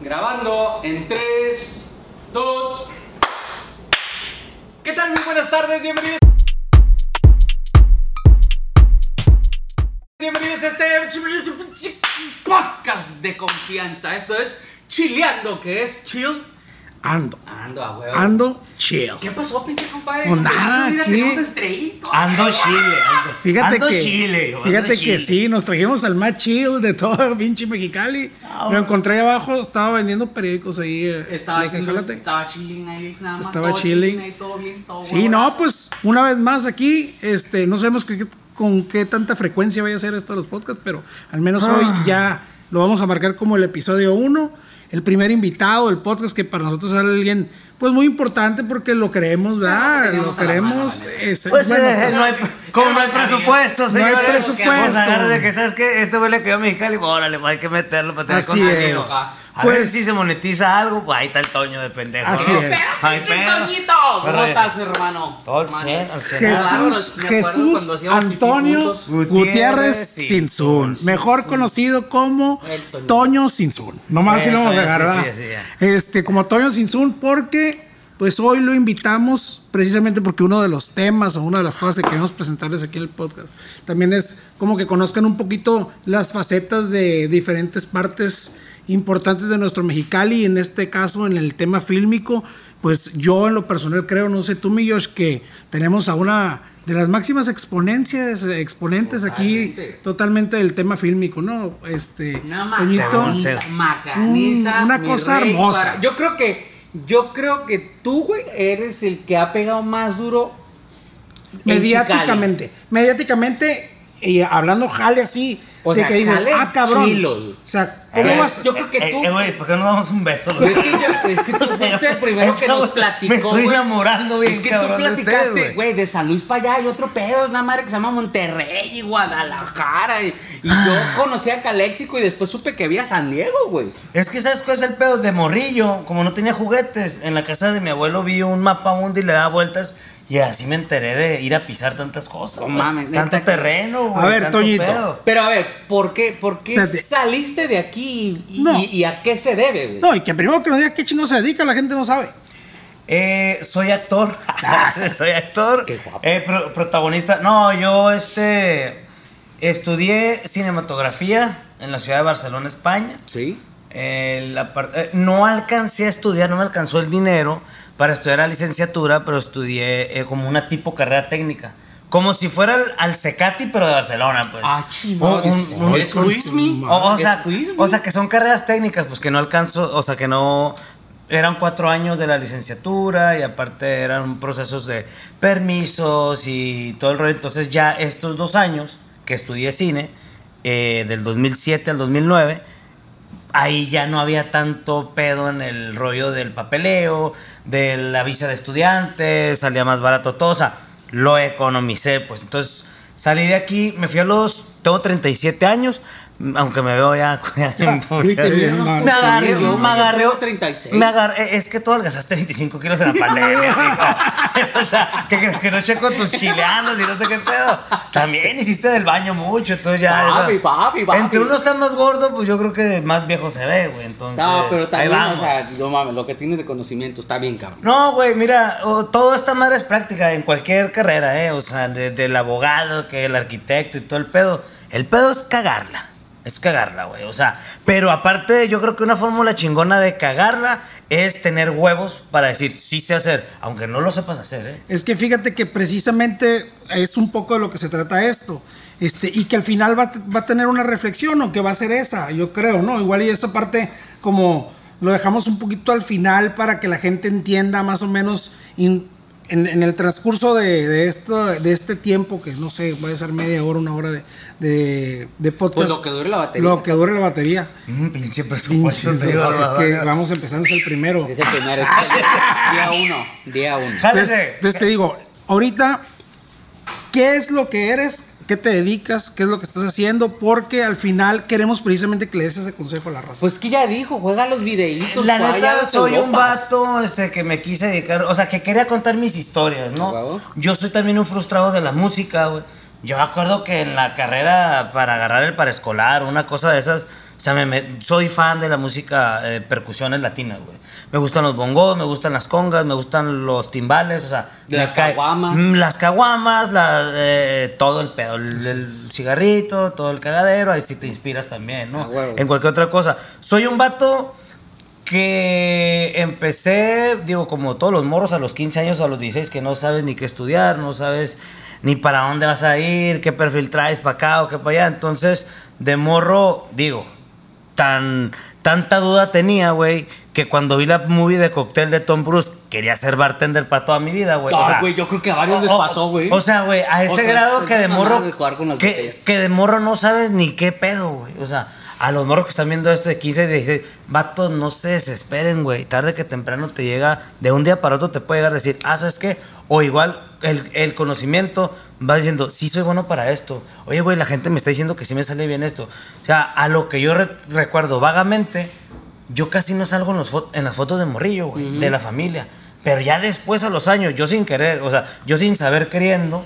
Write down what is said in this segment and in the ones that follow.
Grabando en 3, 2. ¿Qué tal? Muy buenas tardes, bienvenidos. Bienvenidos a este podcast de confianza. Esto es Chileando, que es chill. Ando. Ando a huevo. Ando chill. ¿Qué pasó, pinche compadre? Pues nada, Mira, aquí. tenemos estrellito. Ando chile, ando. Fíjate ando que, chile, ando fíjate que sí, nos trajimos al más chill de todo pinche Mexicali. Ah, Lo encontré ahí abajo, estaba vendiendo periódicos ahí. eh, Estaba, "Jálate". estaba chilling ahí, nada más. Estaba todo chilling. ahí, todo bien, todo Sí, huevo. no, pues una vez más aquí, este, no sabemos qué- con qué tanta frecuencia vaya a ser esto de los podcasts, pero al menos hoy Ah. ya lo vamos a marcar como el episodio 1, el primer invitado del podcast que para nosotros es alguien pues muy importante porque lo queremos, ¿verdad? teníamos lo queremos. es- Pues bueno, eh, no hay, como no hay presupuesto, No hay señores. presupuesto. Vamos a de que, ¿sabes qué? Este güey le quedó a Mexicali, pues, órale, pues, hay que meterlo para tener Así contenido. es. A Pues- ver si se monetiza algo, pues ahí está el Toño de pendejo, Así ¿no? es. Ay, pero- Toñito, ¿cómo estás, hermano? Todo. 100, al 100. Jesús, Me acuerdo Jesús Antonio juntos. Gutiérrez Sinzun. mejor conocido como Toño. Toño Sinzun. Nomás Eh, si lo vamos a agarrar. sí, sí, sí, Este, como Toño Sinzun, porque pues hoy lo invitamos precisamente porque uno de los temas o una de las cosas que queremos presentarles aquí en el podcast también es como que conozcan un poquito las facetas de diferentes partes importantes de nuestro Mexicali, en este caso en el tema fílmico, pues yo en lo personal creo, no sé tú, mi Josh, que tenemos a una de las máximas exponencias, exponentes aquí Totalmente. del tema fílmico, ¿no? Este, Una macaniza, macaniza, un- una cosa rey, hermosa. para- Yo creo que, yo creo que tú, güey, eres el que ha pegado más duro en mediáticamente, mediáticamente y hablando jale así, O de sea, que dices, jale ah, cabrón. chilos. O sea, Eh, ¿cómo Eh, vas? yo creo que eh, tú- eh, güey, ¿por qué no damos un beso? los Es que, yo, es que tú fuiste el primero que nos me platicó. estoy güey. enamorando bien Es que cabrón tú de platicaste, ustedes, güey. de San Luis para allá hay otro pedo, es una madre que se llama Monterrey y Guadalajara. Y, y Ah. yo conocí a Caléxico y después supe que había San Diego, güey. Es que ¿sabes cuál es el pedo? De morrillo, como no tenía juguetes, en la casa de mi abuelo vi un mapa mundi y le daba vueltas y así me enteré de ir a pisar tantas cosas. No mames, Tanto terreno, güey. A ver, tanto Toñito. pedo. Pero a ver, ¿por qué, por qué saliste de aquí y, No. y- y a qué se debe, güey? No, y que primero que nos diga qué chingo se dedica, la gente no sabe. Eh, soy actor. soy actor. Qué guapo. Eh, pro- protagonista. No, yo este estudié cinematografía en la ciudad de Barcelona, España. Sí. Eh, la eh, no alcancé a estudiar, no me alcanzó el dinero para estudiar la licenciatura, pero estudié eh, como una tipo carrera técnica. Como si fuera al, al Cecati, pero de Barcelona, pues. Ah, chingón. Un- un- ¿Eres un- Luismi? O, o sea, o sea, que son carreras técnicas, pues que no alcanzo, o sea, que no... Eran cuatro años de la licenciatura y aparte eran procesos de permisos y todo el rollo. Entonces ya estos dos años que estudié cine, eh, del 2007 al 2009, ahí ya no había tanto pedo en el rollo del papeleo, de la visa de estudiante, salía más barato todo, o sea, lo economicé, pues. Entonces salí de aquí, me fui a los, tengo 37 años, aunque me veo ya... Me agarré, me agarré, tengo 36. me agarré, es que tú adelgazaste 25 kilos en la pandemia, amigo. o sea, ¿qué crees que no checo tus chileanos y no sé qué pedo? También hiciste del baño mucho, entonces ya... Papi, o sea, papi, papi. Entre uno está más gordo, pues yo creo que más viejo se ve, güey, entonces... No, pero ahí también, vamos. o sea, no mames, lo que tienes de conocimiento está bien, cabrón. No, güey, mira, o- todo esta madre es práctica en cualquier carrera, ¿eh? O sea, de- del abogado, que el arquitecto y todo el pedo. El pedo es cagarla. Es cagarla, güey. O sea, pero aparte, yo creo que una fórmula chingona de cagarla es tener huevos para decir, sí sé hacer, aunque no lo sepas hacer, ¿eh? Es que fíjate que precisamente es un poco de lo que se trata esto. Este, y que al final va, va a tener una reflexión, o que va a ser esa, yo creo, ¿no? Igual y esa parte como lo dejamos un poquito al final para que la gente entienda más o menos en, en el transcurso de, de esto, de este tiempo, que no sé, va a ser media hora, una hora de, de, de podcast. Pues lo que dure la batería. Lo que dure la batería. Un pinche presupuesto, Pinche, es que vamos empezando, es el primero. Es el día uno, día uno. Entonces, entonces te digo, ahorita, ¿qué es lo que eres? ¿Qué te dedicas? ¿Qué es lo que estás haciendo? Porque al final queremos precisamente que le des ese consejo a la raza. Pues que ya dijo, juega los videitos. La neta, soy un vato este, que me quise dedicar, o sea, que quería contar mis historias, ¿no? Yo soy también un frustrado de la música, güey. Yo me acuerdo que en la carrera para agarrar el paraescolar, una cosa de esas, O sea, me, me- soy fan de la música, eh, percusiones latinas, güey. Me gustan los bongos, me gustan las congas, me gustan los timbales, o sea... De me las caguamas. Mm, Las caguamas, la, eh, todo el pedo, el, el cigarrito, todo el cagadero, ahí sí te inspiras también, ¿no? Ah. En cualquier otra cosa. Soy un vato que empecé, digo, como todos los morros a los 15 años o a los 16, que no sabes ni qué estudiar, no sabes ni para dónde vas a ir, qué perfil traes para acá o qué para allá. Entonces, de morro, digo, tan, tanta duda tenía, güey, que cuando vi la movie de cóctel de Tom Cruise, quería ser bartender para toda mi vida, güey. O Ay, sea, güey, yo creo que a varios les pasó, güey. O sea, güey, a ese O sea, grado es que de morro. de jugar con las que, que de morro no sabes ni qué pedo, güey. O sea, a los morros que están viendo esto de 15 y 16, vatos, no se desesperen, güey. Tarde que temprano te llega, de un día para otro te puede llegar a decir, ah, ¿sabes qué? O igual el, el conocimiento va diciendo, sí soy bueno para esto. Oye, güey, la gente me está diciendo que sí me sale bien esto. O sea, a lo que yo re- recuerdo vagamente, yo casi no salgo en, los fo- en las fotos de morrillo, güey, de la familia. Pero ya después, a los años, yo sin querer, o sea, yo sin saber queriendo,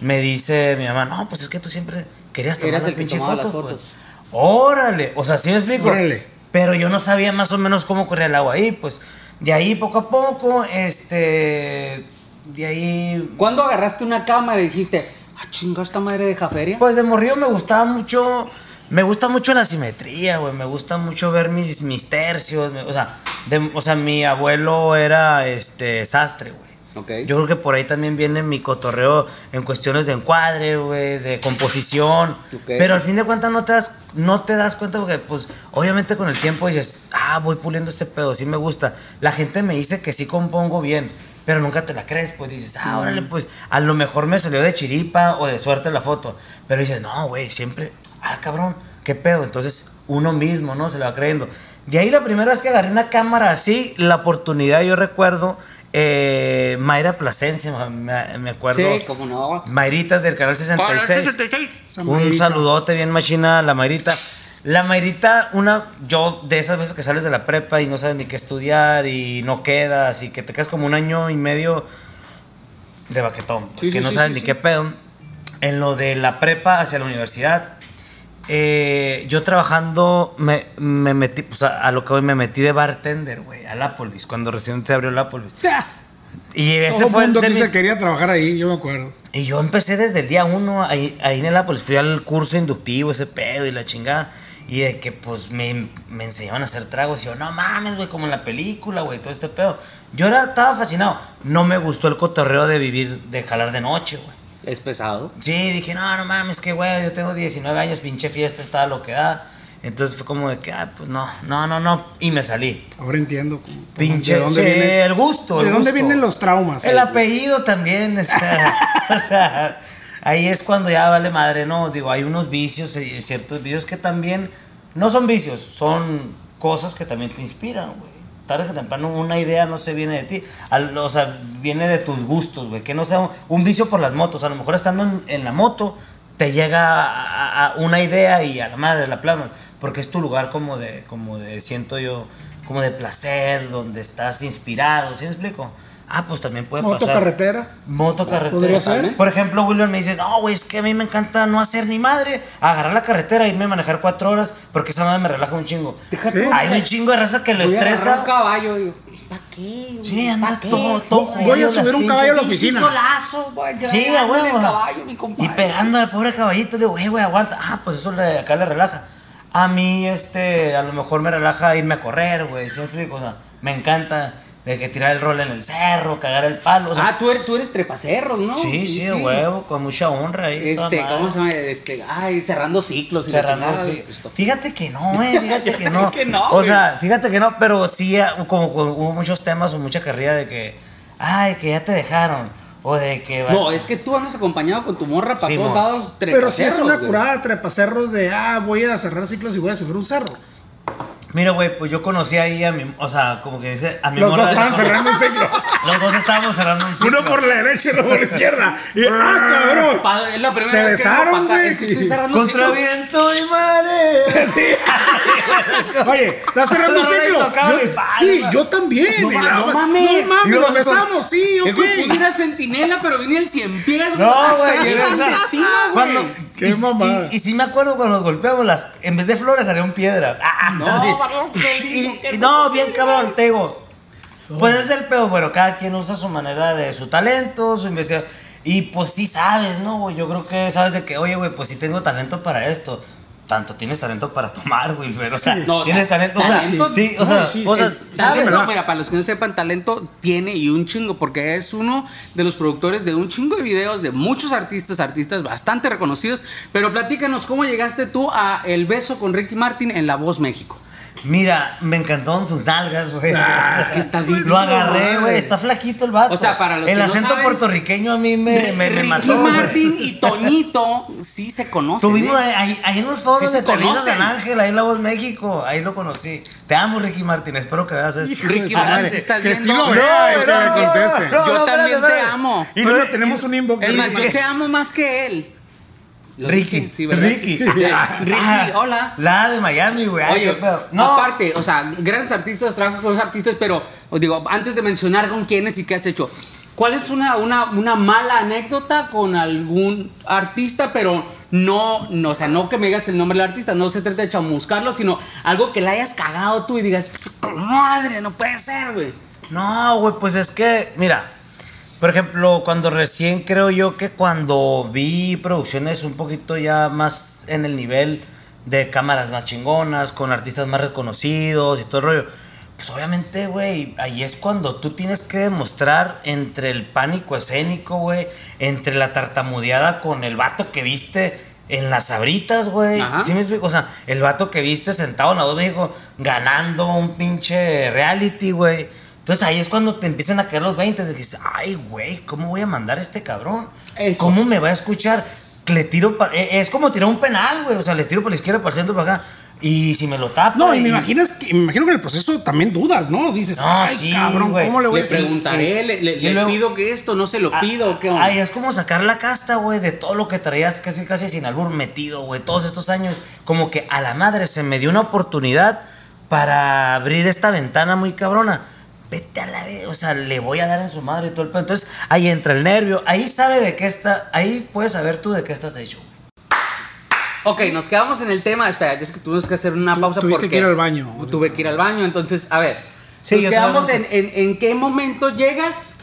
me dice mi mamá, no, pues es que tú siempre querías tomar Eras las el que pinches tomaba las fotos. pues". fotos. Órale, o sea, sí me explico. Órale. Pero yo no sabía más o menos cómo corría el agua ahí, pues. De ahí poco a poco, este. De ahí. ¿Cuándo agarraste una cámara y dijiste, ah, chinga, esta madre deja feria? Pues de morrillo me gustaba mucho. Me gusta mucho la simetría, güey. Me gusta mucho ver mis, mis tercios. me- o, sea, de- o sea, mi abuelo era este sastre, güey. Ok. Yo creo que por ahí también viene mi cotorreo en cuestiones de encuadre, güey, de composición. Ok. Pero al fin de cuentas no te das, no te das cuenta porque, pues, obviamente con el tiempo dices, ah, voy puliendo este pedo, sí me gusta. La gente me dice que sí compongo bien, pero nunca te la crees, pues dices, ah, órale, pues, a lo mejor me salió de chiripa o de suerte la foto. Pero dices, no, güey, siempre, ah, cabrón, qué pedo. Entonces, uno mismo, ¿no? Se lo va creyendo. De ahí la primera vez que agarré una cámara así, la oportunidad, yo recuerdo, eh, Mayra Plasencia, me, me acuerdo. Sí, cómo no. Mayrita del canal 66. Esa Un Mayrita. saludote bien machina la Mayrita. La Mayrita, una, yo de esas veces que sales de la prepa y no sabes ni qué estudiar y no quedas y que te quedas como un año y medio de baquetón, pues Sí, que sí, no sabes sí, ni qué pedo. En lo de la prepa hacia la universidad, eh, yo trabajando me, me metí, pues a, a lo que hoy me metí de bartender, güey, al Applebee's, cuando recién se abrió el Applebee's. Y ese Todo el fue de aquí mi- se quería trabajar ahí, yo me acuerdo. y yo empecé desde el día uno ahí, ahí en el Apple. Fui al curso inductivo, ese pedo y la chingada. Y de que pues me, me enseñaban a hacer tragos. Y yo, no mames, güey, como en la película, güey, todo este pedo. Yo era, estaba fascinado. No me gustó el cotorreo de vivir, de jalar de noche, güey. Es pesado. Sí, dije, no, no mames, que güey, yo tengo 19 años, pinche fiesta, estaba lo que da. Entonces fue como de que, ah, pues no, no, no, no. Y me salí. Ahora entiendo. Pinche, de dónde sí, viene- el gusto. ¿De el dónde gusto. vienen los traumas? El apellido también, o sea, o sea, ahí es cuando ya vale madre, ¿no? Digo, hay unos vicios, y ciertos vicios que también no son vicios, son cosas que también te inspiran, güey. Tarde que temprano una idea no se viene de ti, al- o sea, viene de tus gustos, güey. Que no sea un, vicio por las motos, a lo mejor estando en, la moto te llega a una idea y a la madre la plasmas, porque es tu lugar como de, como de, siento yo, como de placer, donde estás inspirado, ¿sí me explico? Ah, pues también puede Moto pasar. carretera. Moto carretera. Podría ser. Por ejemplo, William me dice, no, güey, es que a mí me encanta no hacer ni madre, agarrar la carretera, irme a manejar cuatro horas, porque esa madre me relaja un chingo. Déjate, Sí. Hay un chingo de raza que lo Voy a agarrar estresa. un caballo. yo, ¿para qué? Sí, ¿Pa' andas qué? todo, todo Voy a subir un caballo a la oficina. solazo, voy a Sí, a huevo. caballo, mi Y pegando al pobre caballito, le digo, güey, güey, aguanta. Ah, pues eso le, acá le relaja. A mí, este, a lo mejor me relaja irme a correr, güey. ¿Sí me explico? O sea, me encanta de que tirar el rol en el cerro, cagar el palo. O sea, Ah, tú eres, tú eres trepacerros, ¿no? sí, sí, de huevo, con mucha honra ahí. Este. ¿cómo se llama? Este, ay, cerrando ciclos. y Cerrando, sí. pues, Fíjate que no, eh, fíjate que no. que no, O sea, fíjate que no, pero sí ah, como, como hubo muchos temas o mucha carrilla de que, ay, que ya te dejaron. O de que. No, es que tú andas acompañado con tu morra para Sí, todos lados. Pero si es trepacerros, una curada trepacerros de, ah, voy a cerrar ciclos y voy a subir un cerro. Mira, güey, pues yo conocí ahí a mi. O sea, como que dice. A mi Los dos estaban cerrando un ciclo. Los dos estábamos cerrando un ciclo. Uno por la derecha y otro por la izquierda. Y, ah, cabrón. Pa- Es la primera Se vez besaron, güey. Es que estoy cerrando Contra ciclos. viento y mare. Sí. Oye, ¿estás cerrando un No, no, ciclo? Yo- sí, yo también. No no mames. No mames, nos besamos, sí, que pude ir ok. al centinela, pero vine el cien pies. No, güey. Es o un sea, destino, güey. Cuando, Qué y, mamada. Y, y sí me acuerdo cuando nos golpeamos, las, en vez de flores salieron piedras. Ah, No, varón, Y- no, bien cabrón, te digo. Pues es el pedo, pero cada quien usa su manera de su talento, su investigación. Y pues sí sabes, ¿no, güey? Yo creo que sabes de que, oye, güey, pues sí tengo talento para esto. Tanto tienes talento para tomar, güey, pero, o sea, No, o sea, tienes talento, o sea, sí, o no, sea, sí, o sea, sí. Sí, No, ¿verdad? mira, para los que no sepan, talento tiene y un chingo, porque es uno de los productores de un chingo de videos de muchos artistas, artistas bastante reconocidos. Pero platícanos, ¿cómo llegaste tú a El Beso con Ricky Martin en La Voz México? Mira, me encantaron sus nalgas, güey. Ah, es que está divino, Lo agarré, güey. Está flaquito el vato. O sea, para los El que no acento saben, puertorriqueño a mí me, me, Ricky mató. güey. Martin y Toñito sí se conocen. Tuvimos ¿eh? ahí, ahí en los foros Sí de Televisa. San Ángel, ahí en La Voz México. Ahí lo conocí. Te amo, Ricky Martin. Espero que veas esto. Ricky Martin, si estás Que sí viendo. lo vea y que me conteste. Yo no, también espérate, te amo. Y luego- tenemos un inbox. Es más, yo te amo más que él. Ricky, sí. Ricky. Ricky, Ah, hola. La de Miami, güey. Oye, pedo. aparte, o sea, grandes artistas, trabajas con los artistas, pero os digo, antes de mencionar con quiénes y qué has hecho, ¿cuál es una, una, una mala anécdota con algún artista, pero no, no, o sea, no que me digas el nombre del artista, no se trata de chamuscarlo, sino algo que le hayas cagado tú y digas, "Puta madre, no puede ser, güey. No, güey, pues es que, mira, por ejemplo, cuando recién creo yo que cuando vi producciones un poquito ya más en el nivel de cámaras más chingonas, con artistas más reconocidos y todo el rollo, pues obviamente, güey, ahí es cuando tú tienes que demostrar entre el pánico escénico, güey, entre la tartamudeada con el vato que viste en las sabritas, güey. ¿Sí me explico? O sea, el vato que viste sentado en la voz México ganando un pinche reality, güey. Entonces ahí es cuando te empiezan a caer los 20 de que dices, ay, güey, ¿cómo voy a mandar a este cabrón? Eso. ¿Cómo me va a escuchar? Le tiro pa- eh, Es como tirar un penal, güey. O sea, le tiro por la izquierda, para el centro, para acá. Y si me lo tapa. No, y me imaginas que, me imagino que en el proceso también dudas, ¿no? Dices, No, ay, sí, cabrón. ¿cómo le voy a decir? preguntaré, le, le- le luego- pido que esto, no se lo Ah, pido, ¿qué onda? Ay, es como sacar la casta, güey, de todo lo que traías casi casi sin albur metido, güey, todos estos años. Como que a la madre se me dio una oportunidad para abrir esta ventana muy cabrona. Vete a la vez, o sea, le voy a dar en su madre y todo el pedo. Entonces, ahí entra el nervio, ahí sabe de qué está, ahí puedes saber tú de qué estás hecho, güey. Ok, nos quedamos en el tema. Espera, es que tuvimos que hacer una pausa Tuviste porque que ir al baño. Tuve que ir al baño, entonces, a ver. Sí, nos quedamos en, en, en qué momento llegas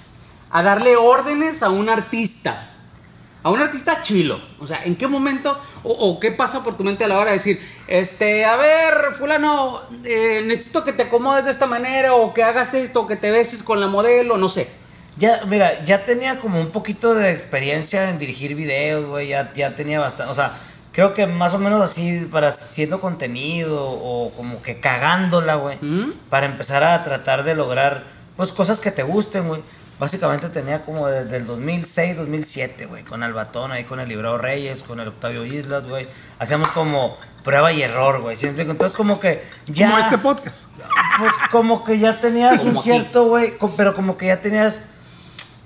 a darle órdenes a un artista. A un artista chilo. O sea, ¿en qué momento o, o qué pasa por tu mente a la hora de decir, este, a ver, fulano, eh, necesito que te acomodes de esta manera o que hagas esto, o que te beses con la modelo, no sé. Ya, mira, ya tenía como un poquito de experiencia en dirigir videos, güey, ya, ya tenía bastante, o sea, creo que más o menos así para haciendo contenido o como que cagándola, güey, ¿Mm? para empezar a tratar de lograr, pues, cosas que te gusten, güey. Básicamente tenía como desde el 2006, 2007, güey, con Albatón, ahí con el Librado Reyes, con el Octavio Islas, güey. Hacíamos como prueba y error, güey, siempre. Entonces como que ya... Como este podcast. Pues como que ya tenías Como un cierto, güey, pero como que ya tenías,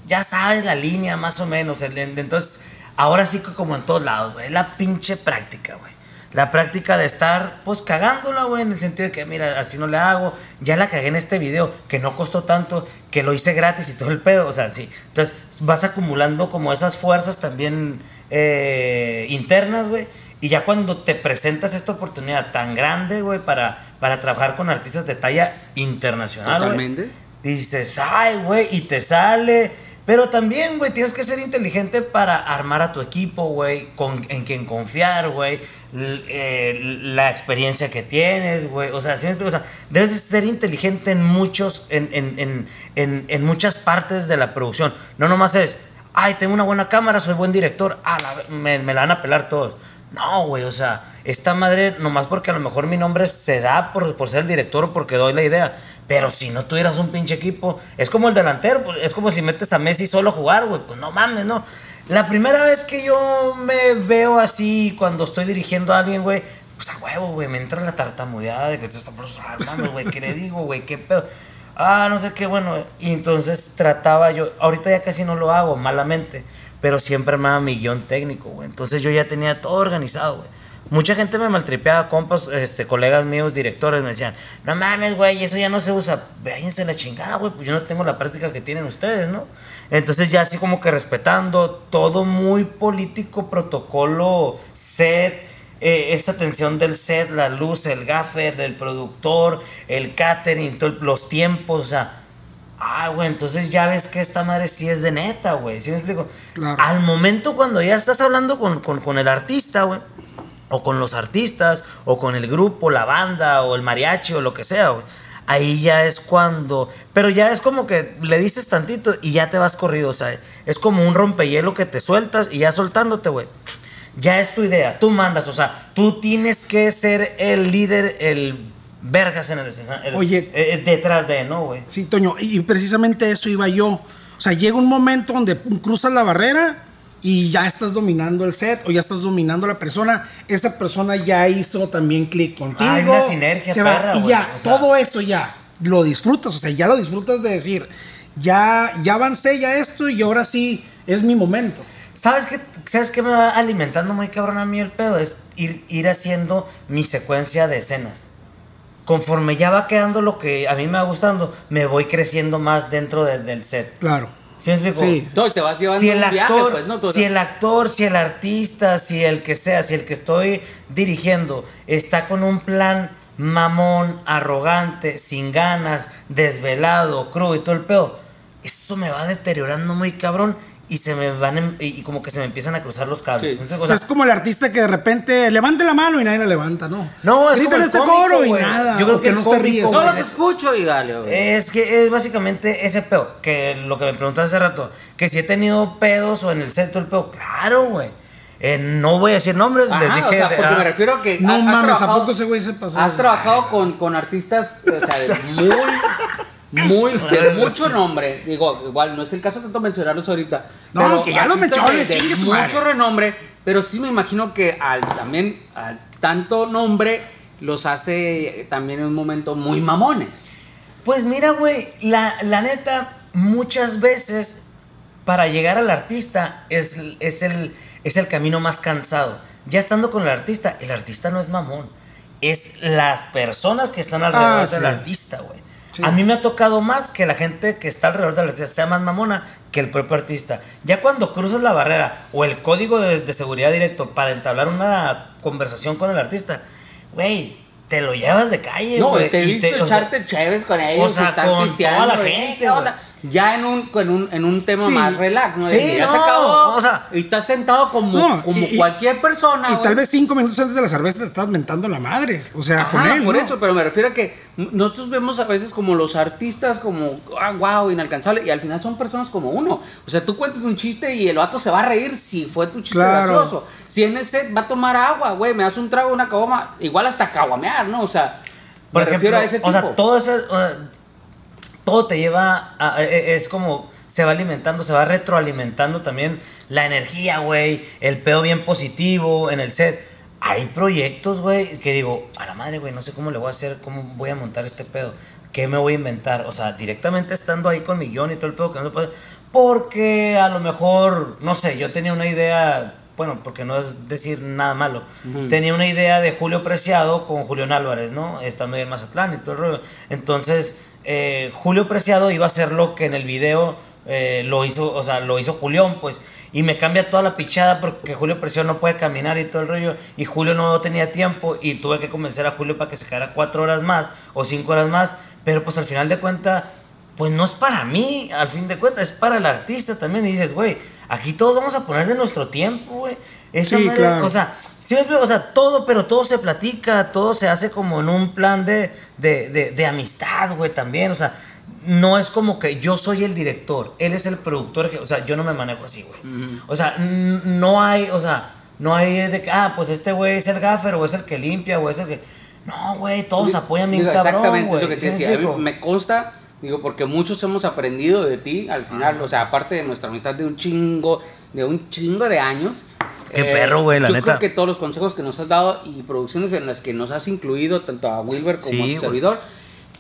ya sabes la línea más o menos. entonces, ahora sí que como en todos lados, güey, es la pinche práctica, güey. La práctica de estar, pues, cagándola, güey, en el sentido de que, mira, así no le hago. Ya la cagué en este video, que no costó tanto, que lo hice gratis y todo el pedo, o sea, sí. Entonces, vas acumulando como esas fuerzas también eh, internas, güey. Y ya cuando te presentas esta oportunidad tan grande, güey, para, para trabajar con artistas de talla internacional, Totalmente. dices, ay, güey, y te sale. Pero también, güey, tienes que ser inteligente para armar a tu equipo, güey, con, en quien confiar, güey, eh, la experiencia que tienes, güey. O sea, ¿sí me explico? O sea, debes de ser inteligente en muchos, en, en, en, en muchas partes de la producción. No nomás es, ay, tengo una buena cámara, soy buen director, ah, la- me, me la van a pelar todos. No, güey, o sea, esta madre, nomás porque a lo mejor mi nombre se da por, por ser el director o porque doy la idea. Pero si no tuvieras un pinche equipo, es como el delantero, pues, es como si metes a Messi solo a jugar, güey, pues no mames, no. La primera vez que yo me veo así cuando estoy dirigiendo a alguien, güey, pues a huevo, güey, me entra la tartamudeada de que te está por mames, güey, ¿qué le digo, güey? ¿Qué pedo? Ah, no sé qué, bueno. Y entonces trataba yo, ahorita ya casi no lo hago, malamente, pero siempre armaba mi guion técnico, güey. Entonces yo ya tenía todo organizado, güey. Mucha gente me maltripeaba, compas, este, colegas míos, directores, me decían, no mames, güey, eso ya no se usa. Váyanse la chingada, güey, pues yo no tengo la práctica que tienen ustedes, ¿no? Entonces ya así como que respetando, todo muy político, protocolo, set, eh, esta atención del set, la luz, el gaffer, el productor, el catering, todo los tiempos, o sea, ah, güey, entonces ya ves que esta madre sí es de neta, güey, ¿sí me explico? Claro. Al momento cuando ya estás hablando con, con, con el artista, güey, o con los artistas, o con el grupo, la banda, o el mariachi, o lo que sea, güey. Ahí ya es cuando. Pero ya es como que le dices tantito y ya te vas corrido. O sea, es como un rompehielo que te sueltas y ya soltándote, güey. Ya es tu idea, tú mandas, o sea, tú tienes que ser el líder, el vergas en el el- Oye. eh, detrás de, ¿no, güey? Sí, Toño, y precisamente eso iba yo. O sea, llega un momento donde cruzas la barrera y ya estás dominando el set o ya estás dominando a la persona. Esa persona ya hizo también clic contigo. Hay una sinergia se va, perra, Y ya, o sea. todo eso ya lo disfrutas. O sea, ya lo disfrutas de decir, ya, ya avancé ya esto y ahora sí es mi momento. ¿Sabes qué, ¿Sabes qué me va alimentando muy cabrón a mí el pedo? Es ir, ir haciendo mi secuencia de escenas. Conforme ya va quedando lo que a mí me va gustando, me voy creciendo más dentro de- del set. Claro. ¿Sí me explico? Sí. No, te vas llevando si el un viaje, actor, pues, si el actor, si el artista, si el que sea, si el que estoy dirigiendo está con un plan mamón, arrogante, sin ganas, desvelado, crudo y todo el pedo, eso me va deteriorando muy cabrón y se me van y como que se me empiezan a cruzar los cables. O sea, es como el artista que de repente levante la mano y nadie la levanta, ¿no? No, es como el este cómico, coro y nada. Yo creo que el no te cómico, ríes. güey. Solo los escucho y dale, güey. Es que es básicamente ese pedo, que lo que me preguntaste hace rato, que si he tenido pedos o en el set todo el pedo, claro, güey. Eh, no voy a decir nombres, les Ajá, dije. o sea, porque ah, me refiero a que. No has- has mames, ¿a trabajado- poco ese güey se pasó? Has trabajado con, con artistas, o sea, de muy, muy, de mucho nombre. Digo, igual no es el caso tanto mencionarlos ahorita. No, pero que ya los artistas mencione, de, mucho madre. renombre, pero sí me imagino que al también, al tanto nombre, los hace también en un momento muy mamones. Pues mira, güey, la, la neta, muchas veces para llegar al artista es, es, el, es el camino más cansado. Ya estando con el artista, el artista no es mamón. Es las personas que están alrededor Ah, del sí. artista, güey. Sí. A mí me ha tocado más que la gente que está alrededor del artista sea más mamona que el propio artista. Ya cuando cruzas la barrera o el código de, de seguridad directo para entablar una conversación con el artista, güey, te lo llevas de calle, No, güey. te y visto o sea, echarte chéves con ellos, o sea, estar con toda la güey, gente. Ya en un, en un, en un tema Sí. más relax, ¿no? Sí, ya no, se acabó. o sea- y estás sentado como, No, como y- cualquier persona. Y tal vez cinco minutos antes de la cerveza te estás mentando la madre. O sea, Ajá, con él. por ¿no? eso, pero me refiero a que nosotros vemos a veces como los artistas como, ah, wow, inalcanzable, y al final son personas como uno. O sea, tú cuentas un chiste y el vato se va a reír si fue tu chiste Claro. gracioso. Si en ese va a tomar agua, güey, me das un trago, una caguama, igual hasta caguamear, ¿no? O sea, Por me ejemplo, refiero a ese tipo. o sea, todo ese, o sea, todo te lleva a, e- es como se va alimentando, se va retroalimentando también la energía, güey, el pedo bien positivo en el set. Hay proyectos, güey, que digo, a la madre, güey, no sé cómo le voy a hacer, cómo voy a montar este pedo, qué me voy a inventar, o sea, directamente estando ahí con mi guion y todo el pedo que no se puede, porque a lo mejor, no sé, yo tenía una idea, bueno, porque no es decir nada malo, Ujú. tenía una idea de Julio Preciado con Julián Álvarez, ¿no? Estando ahí en Mazatlán y todo el rollo. Entonces, eh, Julio Preciado iba a hacer lo que en el video eh, lo hizo, o sea, lo hizo Julián, pues. Y me cambia toda la pichada porque Julio Preciado no puede caminar y todo el rollo. Y Julio no tenía tiempo y tuve que convencer a Julio para que se quedara cuatro horas más o cinco horas más. Pero pues al final de cuentas, pues no es para mí, al fin de cuentas, es para el artista también. Y dices, güey, aquí todos vamos a poner de nuestro tiempo, güey. Esa Sí, claro. O sea, sí o sea, todo, pero todo se platica, todo se hace como en un plan de, de, de, de amistad, güey, también. O sea, no es como que yo soy el director, él es el productor, o sea, yo no me manejo así, güey. Ujú. O sea, no hay, o sea, no hay de que, ah, pues este güey es el gaffer, o es el que limpia, o es el que... No, güey, todos apoyan bien Digo, cabrón, Exactamente, es lo que ¿sí te decía. A mí me consta, digo, porque muchos hemos aprendido de ti al final, o sea, aparte de nuestra amistad de un chingo, de un chingo de años. Eh, Qué perro, güey, la yo neta. creo que todos los consejos que nos has dado y producciones en las que nos has incluido, tanto a Wilber como Sí, a tu servidor,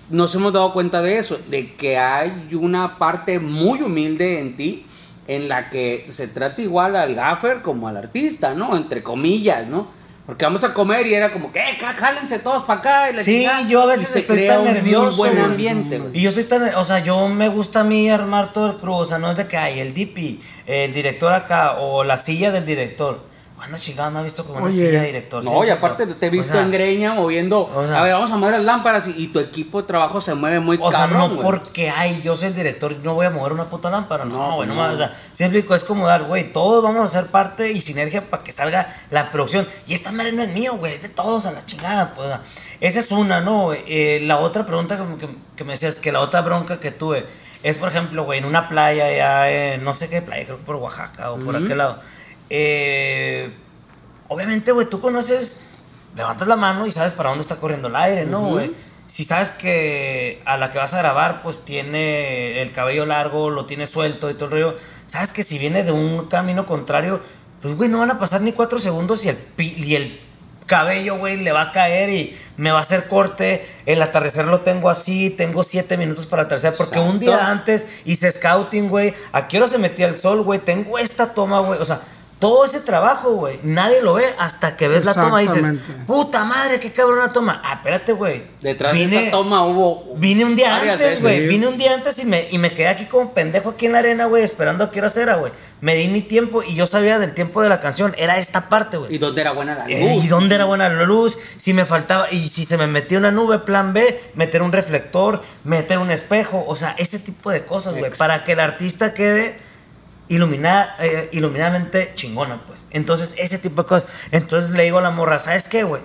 nos hemos dado cuenta de eso, de que hay una parte muy humilde en ti en la que se trata igual al gaffer como al artista, ¿no? Entre comillas, ¿no? Porque vamos a comer y era como que, eh, cá- jálense todos para acá. Y la Sí, chingada. yo a veces se estoy crea tan un muy nervioso, buen ambiente, güey. Y yo estoy tan, o sea, yo me gusta a mí armar todo el crew, o sea, no es de que hay el DP, el director acá o la silla del director. ¿Cuándo chingada me ha visto como una Oye. silla de director? No, y aparte te he o visto sea, en greña moviendo. o sea- a ver, vamos a mover las lámparas y, y tu equipo de trabajo se mueve muy O sea, no güey. porque, ay, yo soy el director, no voy a mover una puta lámpara. No, No, güey, no, no. O sea, siempre es como dar, güey, todos vamos a ser parte y sinergia para que salga la producción. Y esta madre no es mío, güey, es de todos a la chingada, pues. o sea, esa es una, ¿no? Eh, la otra pregunta que, que- que me decías, que la otra bronca que tuve es, por ejemplo, güey, en una playa ya, en no sé qué playa, creo que por Oaxaca o por aquel lado. Eh, obviamente, güey, tú conoces, levantas la mano y sabes para dónde está corriendo el aire, ¿no, güey? Si sabes que a la que vas a grabar, pues tiene el cabello largo, lo tiene suelto y todo el rollo, sabes que si viene de un camino contrario, pues, güey, no van a pasar ni cuatro segundos y el, pi- y el cabello, güey, le va a caer y me va a hacer corte. El atardecer lo tengo así, tengo siete minutos para atardecer, porque un día antes hice scouting, güey. ¿A qué hora se metía el sol, güey? Tengo esta toma, güey. O sea, todo ese trabajo, güey, nadie lo ve hasta que ves la toma y dices, puta madre, qué cabrona toma. Ah, espérate, güey. Detrás de esa toma hubo. Vine un día antes, güey. Vine un día antes y me, y me quedé aquí como pendejo aquí en la arena, güey, esperando a qué hora era, güey. Me di mi tiempo y yo sabía del tiempo de la canción. Era esta parte, güey. ¿Y dónde era buena la luz? Eh, ¿Y dónde era buena la luz? Si me faltaba, y si se me metía una nube, plan B, meter un reflector, meter un espejo, o sea, ese tipo de cosas, güey, para que el artista quede iluminada, eh, iluminadamente chingona, pues. Entonces, ese tipo de cosas. Entonces le digo a la morra, ¿sabes qué, güey?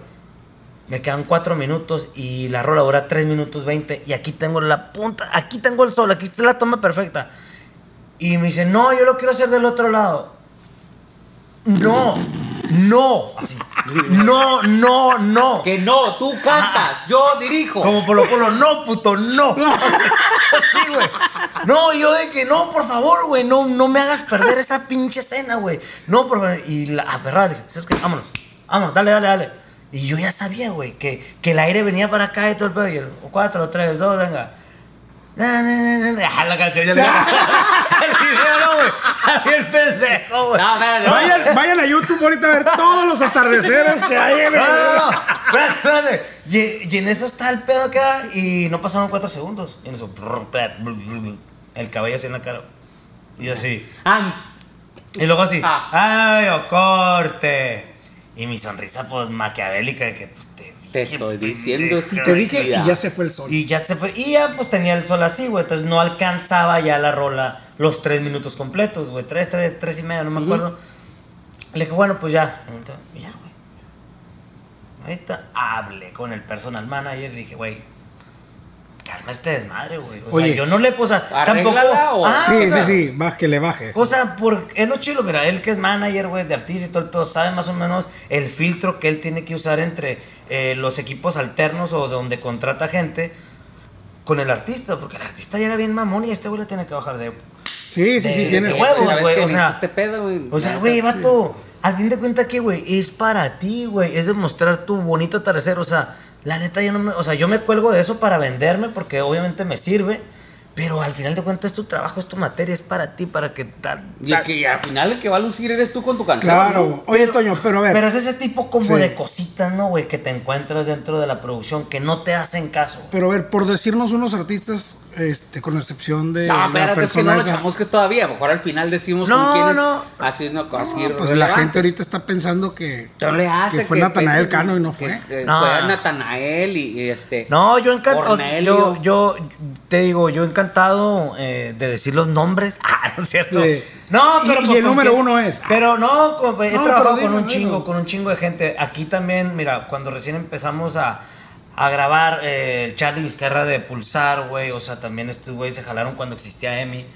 Me quedan cuatro minutos y la rola dura tres minutos 20 y aquí tengo la punta, aquí tengo el sol, aquí está la toma perfecta. Y me dice, no, yo lo quiero hacer del otro lado. No, no. No, no, no. Que no, tú cantas, yo dirijo. Como por lo polo, no, puto, no. Así, güey. No, yo de que no, por favor, güey, no, no me hagas perder esa pinche escena, güey. No, por favor. Y la aferrar, dije, ¿sabes qué? Vámonos, vámonos, dale, dale, dale. Y yo ya sabía, güey, que, que el aire venía para acá y todo el pedo. Y el 4, 3, 2, venga. Na, la canción ya le El video, no, güey. Así el pendejo, güey. No, espérate, no. Vayan, vayan a YouTube ahorita a ver todos los atardeceres que hay en No, el- no, no. Espérate, espérate. Y, y en eso está el pedo acá y no pasaron cuatro segundos. Y en eso, el cabello así en la cara. Y yo así. Ah, Y luego así. Ah. ¡Ay, oh, corte! Y mi sonrisa, pues, maquiavélica de que pues, te, Te estoy diciendo, sí, Te dije y ya se fue el sol. Y ya se fue. Y ya pues tenía el sol así, güey. Entonces no alcanzaba ya la rola los tres minutos completos, güey. Tres, tres, tres y medio, no me acuerdo. Le dije, bueno, pues ya. Y ya, güey. Ahorita hablé con el personal manager y dije, güey, calma este desmadre, güey. O sea, yo no le puse. Tampoco. Arréglala o- Ah, sí, o sí, sea, sí, baja, que le baje. o sea, por, es lo chido, mira, él que es manager, güey, de artista y todo el pedo, sabe más o menos el filtro que él tiene que usar entre eh, los equipos alternos o donde contrata gente con el artista, porque el artista llega bien mamón y este güey le tiene que bajar de... Sí, sí, de- sí, de huevos, ¿sabes güey, o sea, Este pedo, güey. O sea, güey, sí. vato, al fin de cuentas que, güey, es para ti, güey, es demostrar tu bonito atardecer, o sea, la neta yo no me, o sea, yo me cuelgo de eso para venderme porque obviamente me sirve, pero al final de cuentas es tu trabajo, es tu materia, es para ti, para que tal... Y el que al final el que va a lucir eres tú con tu canción. Claro. ¿no? Oye, Toño, pero a ver. Pero es ese tipo como Sí. de cositas, ¿no, güey? Que te encuentras dentro de la producción que no te hacen caso. Pero a ver, por decirnos unos artistas, este, con excepción de. No, la espérate, es que no lo echamos que todavía. A lo mejor al final decimos No, con quiénes. no. Así, no, así No, pues la gente ahorita está pensando que. No le hace que fue Natanael Cano y no que- fue. que No. fue Natanael y, y este. No, yo encantado. Yo, yo te digo, yo encantado eh, de decir los nombres. Ah, no es cierto. Sí. No, pero y pues, el número quién- uno es. Pero no, he trabajado pero con un chingo, con un chingo de gente. Aquí también, mira, cuando recién empezamos a, a grabar eh, el Charlie Vizcarra de Pulsar, güey. O sea, también estos güeyes se jalaron cuando existía Emi.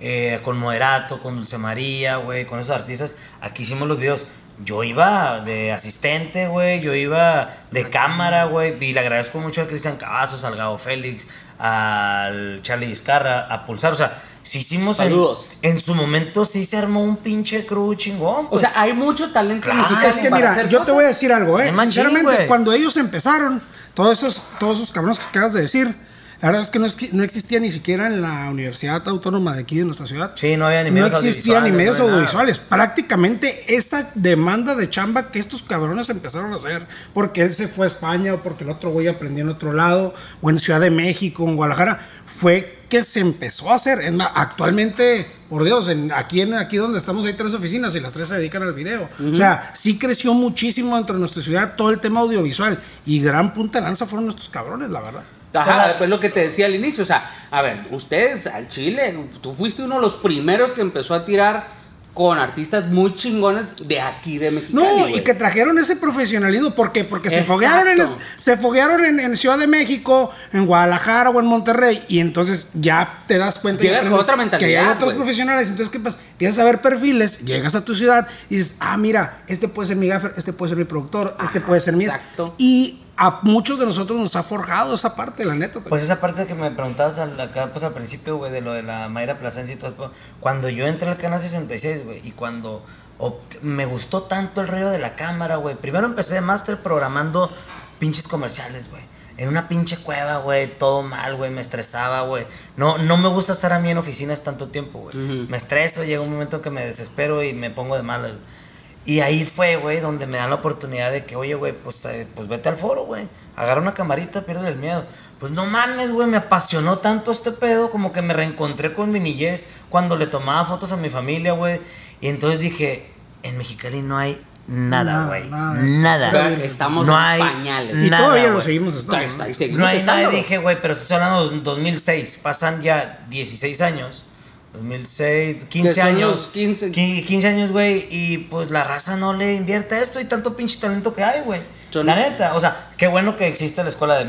eh, con Moderato, con Dulce María, güey, con esos artistas. Aquí hicimos los videos. Yo iba de asistente, güey. Yo iba de cámara, güey. Y le agradezco mucho a Cristian Cavazos, al Gabo Félix, al Charlie Vizcarra, a Pulsar. O sea, sí hicimos. Saludos. En, su momento sí se armó un pinche crew chingón. O pues. sea, hay mucho talento Claro, mexicano. Es que mira, yo te cosas. voy a decir algo, ¿eh? Sinceramente, güey. cuando ellos empezaron, todos esos, todos esos cabrones que acabas de decir, La verdad es que no, no existía ni siquiera en la Universidad Autónoma de aquí de nuestra ciudad. Sí, no había ni No medios existía ni medios no nada. audiovisuales. Prácticamente esa demanda de chamba que estos cabrones empezaron a hacer porque él se fue a España o porque el otro güey aprendió en otro lado o en Ciudad de México, en Guadalajara, fue que se empezó a hacer. Es más, actualmente, por Dios, en, aquí, en, aquí donde estamos hay tres oficinas y las tres se dedican al video. O sea, sí creció muchísimo dentro de nuestra ciudad todo el tema audiovisual y gran punta de lanza fueron nuestros cabrones, la verdad. Ajá, es lo que te decía al inicio, o sea, a ver, ustedes al Chile, tú fuiste uno de los primeros que empezó a tirar con artistas muy chingones de aquí de México. No, y que trajeron ese profesionalismo, ¿por qué? Porque se Exacto. foguearon, en, se foguearon en, en Ciudad de México, en Guadalajara o en Monterrey, y entonces ya te das cuenta Llegas con aprendes otra mentalidad, que hay otros profesionales. Entonces, ¿qué pasa? Empiezas a ver perfiles, llegas a tu ciudad y dices, ah, mira, este puede ser mi gaffer, este puede ser mi productor, este puede ser mi. exacto. Y a muchos de nosotros nos ha forjado esa parte, la neta. Pues esa parte que me preguntabas al, acá, pues al principio, güey, de lo de la Mayra Plasencia y todo eso, cuando yo entré al canal 66, güey, y cuando me gustó tanto el rollo de la cámara, güey, primero empecé de máster programando pinches comerciales, güey. En una pinche cueva, güey, todo mal, güey, me estresaba, güey. No, no me gusta estar a mí en oficinas tanto tiempo, güey. Me estreso, llega un momento que me desespero y me pongo de malas. güey. Y ahí fue, güey, donde me dan la oportunidad de que, oye, güey, pues, eh, pues vete al foro, güey. Agarra una camarita, pierde el miedo. Pues no mames, güey, me apasionó tanto este pedo, como que me reencontré con mi niñez cuando le tomaba fotos a mi familia, güey. Y entonces dije, en Mexicali no hay nada, Nada, güey. nada. Nada. Pero estamos no en hay pañales. Y nada, todavía lo güey. seguimos estando. Está- está- y ¿no? No hay nada, dije, güey, pero estoy hablando de 2006. Pasan ya 16 años. 2006, 15 son años. los 15. 15 años, güey. Y pues la raza no le invierte a esto y tanto pinche talento que hay, güey. La neta, o sea, qué bueno que existe la escuela de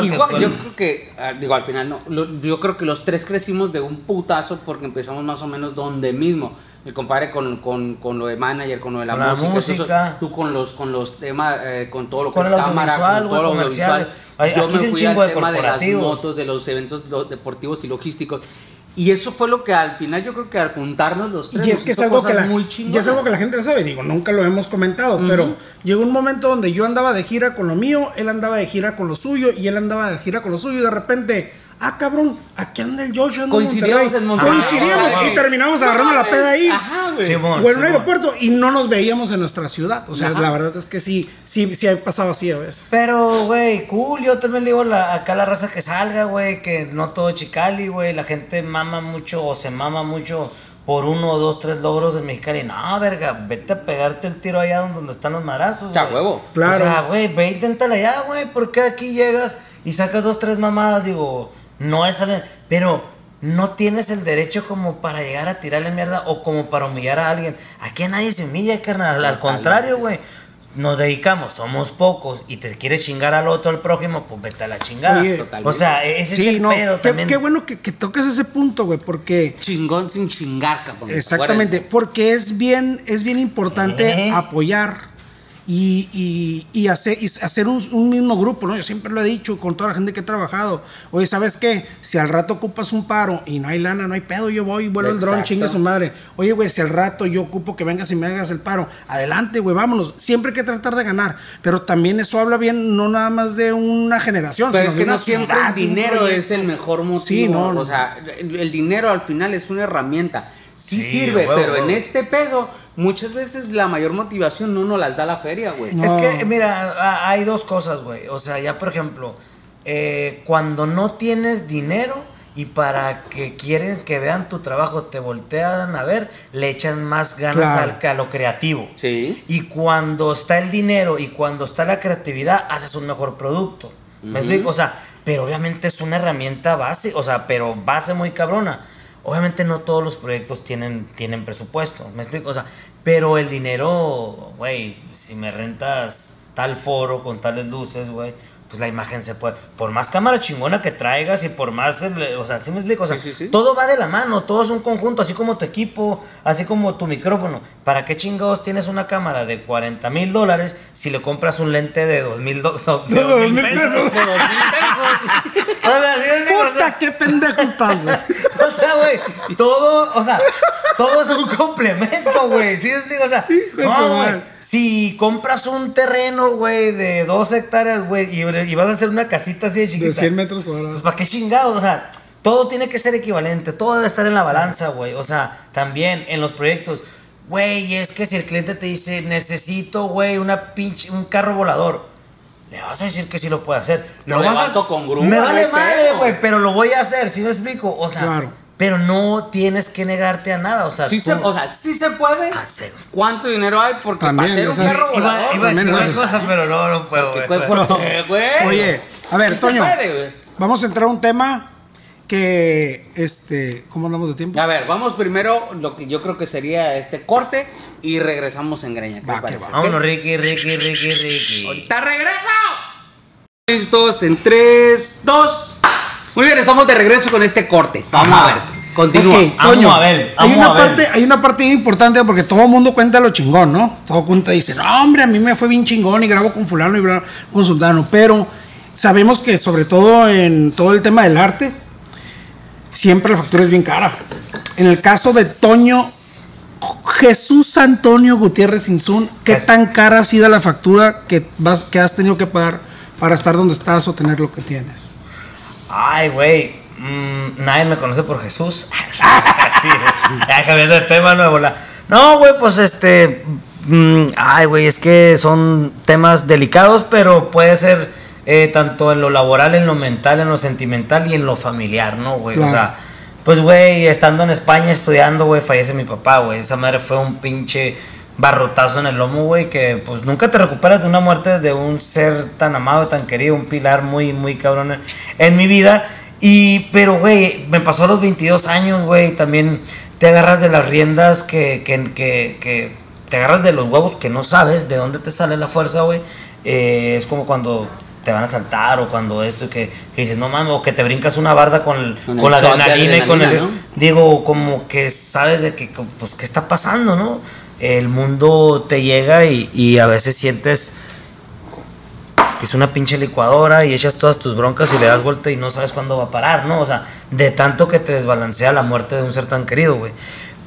que, Igual, yo creo que, ah, digo, al final no, lo- yo creo que los tres crecimos de un putazo porque empezamos más o menos donde mismo. El compadre con, con, con lo de manager, con lo de la Con la música, eso- tú con los con los temas, eh, con todo lo que es cámara, con todo lo. Ay, Yo aquí me fui al de tema de las motos, de los eventos deportivos y logísticos. Y eso fue lo que al final yo creo que al juntarnos los tres Y es que es algo que, la, muy y es algo que la gente no sabe, digo, nunca lo hemos comentado, pero llegó un momento donde yo andaba de gira con lo mío, él andaba de gira con lo suyo y él andaba de gira con lo suyo y de repente, ah cabrón, aquí anda el Josh, anda en Coincidíamos Monterrey. en Monterrey. Coincidíamos Ah, y terminamos agarrando la peda ahí. Ajá, güey. Sí, mon, O en un aeropuerto y no nos veíamos en nuestra ciudad. O sea, Ajá. la verdad es que sí, sí, sí ha pasado así a veces. Pero, güey, cool. Yo también le digo la- acá a la raza que salga, güey, que no todo Chicali, güey. La gente mama mucho o se mama mucho por uno, dos, tres logros en Mexicali. No, verga, vete a pegarte el tiro allá donde están los marazos. Ya, huevo. Claro. O sea, güey, ve, inténtala allá, güey. ¿Por qué aquí llegas y sacas dos, tres mamadas? Digo, no es. ale- Pero no tienes el derecho como para llegar a tirarle mierda o como para humillar a alguien. Aquí a nadie se humilla, carnal. Al Totalmente. contrario, güey. Nos dedicamos, somos pocos y te quieres chingar al otro, al prójimo, pues vete a la chingada. Oye, o sea, ese Sí, es el no, pedo qué, también. qué bueno que, que tocas ese punto, güey, porque Chingón sin chingar, cabrón. Exactamente, porque es bien, es bien importante ¿Eh? apoyar y, y- y hacer, y hacer un, un mismo grupo, ¿no? Yo siempre lo he dicho con toda la gente que he trabajado. Oye, ¿sabes qué? Si al rato ocupas un paro y no hay lana, no hay pedo, yo voy, vuelo el dron, Exacto. chingue su madre. Oye, güey, si al rato yo ocupo que vengas y me hagas el paro, adelante, güey, vámonos. Siempre hay que tratar de ganar, pero también eso habla bien no nada más de una generación, Pero sino es de que no siempre ciudad, el dinero es el mejor motivo. Sí, no, no. O sea, el, dinero al final es una herramienta. Sí, Sí, sirve, huevo, pero en huevo. este pedo, muchas veces la mayor motivación no nos las da la feria, güey. No. Es que, mira, hay dos cosas, güey. O sea, ya por ejemplo, eh, cuando no tienes dinero y para que quieren que vean tu trabajo te voltean a ver, le echan más ganas Claro. al, a lo creativo. Sí. Y cuando está el dinero y cuando está la creatividad, haces un mejor producto. ¿Me explico? O sea, pero obviamente es una herramienta base, o sea, pero base muy cabrona. Obviamente no todos los proyectos tienen, tienen presupuesto, ¿me explico? O sea, pero el dinero, güey, si me rentas tal foro con tales luces, güey, pues la imagen se puede, por más cámara chingona que traigas y por más, el- o sea, ¿sí me explico? O sea, Sí, sí, sí. todo va de la mano, todo es un conjunto, así como tu equipo, así como tu micrófono. ¿Para qué chingados tienes una cámara de 40 mil dólares si le compras un lente de 2 mil do- pesos? De dos mil pesos. O sea, ¿sí me explico? O sea, Puta, qué pendejo estás, güey. o sea, güey, todo, o sea, todo es un complemento, güey. ¿Sí me explico? O sea, no, güey. Si compras un terreno, güey, de dos hectáreas, güey, y, y vas a hacer una casita así de chiquita. De 100 metros Pues, cuadrados. ¿para qué chingados? O sea, todo tiene que ser equivalente, todo debe estar en la balanza, güey. O sea, también en los proyectos, güey, es que si el cliente te dice, necesito, güey, una pinche, un carro volador, le vas a decir que sí lo puede hacer. Lo vas a- con Me vale madre, pero- güey, pero lo voy a hacer, ¿sí me explico? O sea, Claro. Pero no tienes que negarte a nada, o sea, Sí se, tú- o sea, sí se puede. Ah, sí. ¿Cuánto dinero hay? Porque También, para hacer un esas- carro Iba, volador. iba a decir una cosa, pero no, no puedo, ¿Qué- güey. ¿Por qué, güey? Oye, a ver, Sí Toño, puede, güey. vamos a entrar a un tema que, este, ¿cómo andamos de tiempo? A ver, vamos primero lo que yo creo que sería este corte y regresamos en Greña. ¿qué Va, te que parece? va. Vámonos, Ricky, Ricky, Ricky, Ricky. Ahorita regreso. Listos en 3, 2. Muy bien, estamos de regreso con este corte. Vamos Ajá. a ver. Continúa. Ok, Amo Toño, a Abel, hay una a parte, hay una parte importante porque todo el mundo cuenta lo chingón, ¿no? Todo cuenta y dice, no, hombre, a mí me fue bien chingón y grabo con fulano y grabo con sultano, pero sabemos que sobre todo en todo el tema del arte, siempre la factura es bien cara. En el caso de Toño, Jesús Antonio Gutiérrez Insun, ¿qué tan cara ha sido la factura que, vas, que has tenido que pagar para estar donde estás o tener lo que tienes? Ay, güey. mm, nadie me conoce por Jesús. sí, ya cambiando de tema nuevo. la- No, güey, pues este. mm, ay, güey, es que son temas delicados, pero puede ser eh, tanto en lo laboral, en lo mental, en lo sentimental y en lo familiar, ¿no, güey? O sea, pues, güey, estando en España estudiando, güey, fallece mi papá, güey. Esa madre fue un pinche barrotazo en el lomo, güey, que pues nunca te recuperas de una muerte de un ser tan amado, tan querido, un pilar muy, muy cabrón en, en mi vida. Y, pero, güey, me pasó a los 22 años, güey, también te agarras de las riendas que, que, que, que te agarras de los huevos que no sabes de dónde te sale la fuerza, güey. Eh, es como cuando te van a saltar o cuando esto que, que dices, no mames, o que te brincas una barda con, el- Con la adrenalina y con el... Digo, como que sabes de que, pues, ¿qué está pasando, no? El mundo te llega y, a veces sientes que es una pinche licuadora y echas todas tus broncas y le das vuelta y no sabes cuándo va a parar, ¿no? O sea, de tanto que te desbalancea la muerte de un ser tan querido, güey.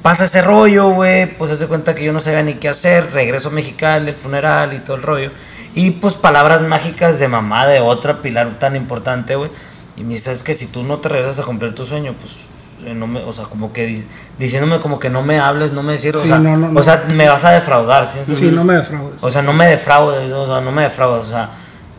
Pasa ese rollo, güey, pues hace cuenta que yo no sabía ni qué hacer, regreso a Mexicali, el funeral y todo el rollo. Y pues palabras mágicas de mamá de otra pilar tan importante, güey. Y me dice, es que si tú no te regresas a cumplir tu sueño, pues, no me, o sea, como que di- diciéndome como que no me hables, no me decir, o, sea, no, no, no. o sea, me vas a defraudar, ¿sí? Sí, no me defraudes. O sea, no me defraudes, o sea, no me defraudes, o sea.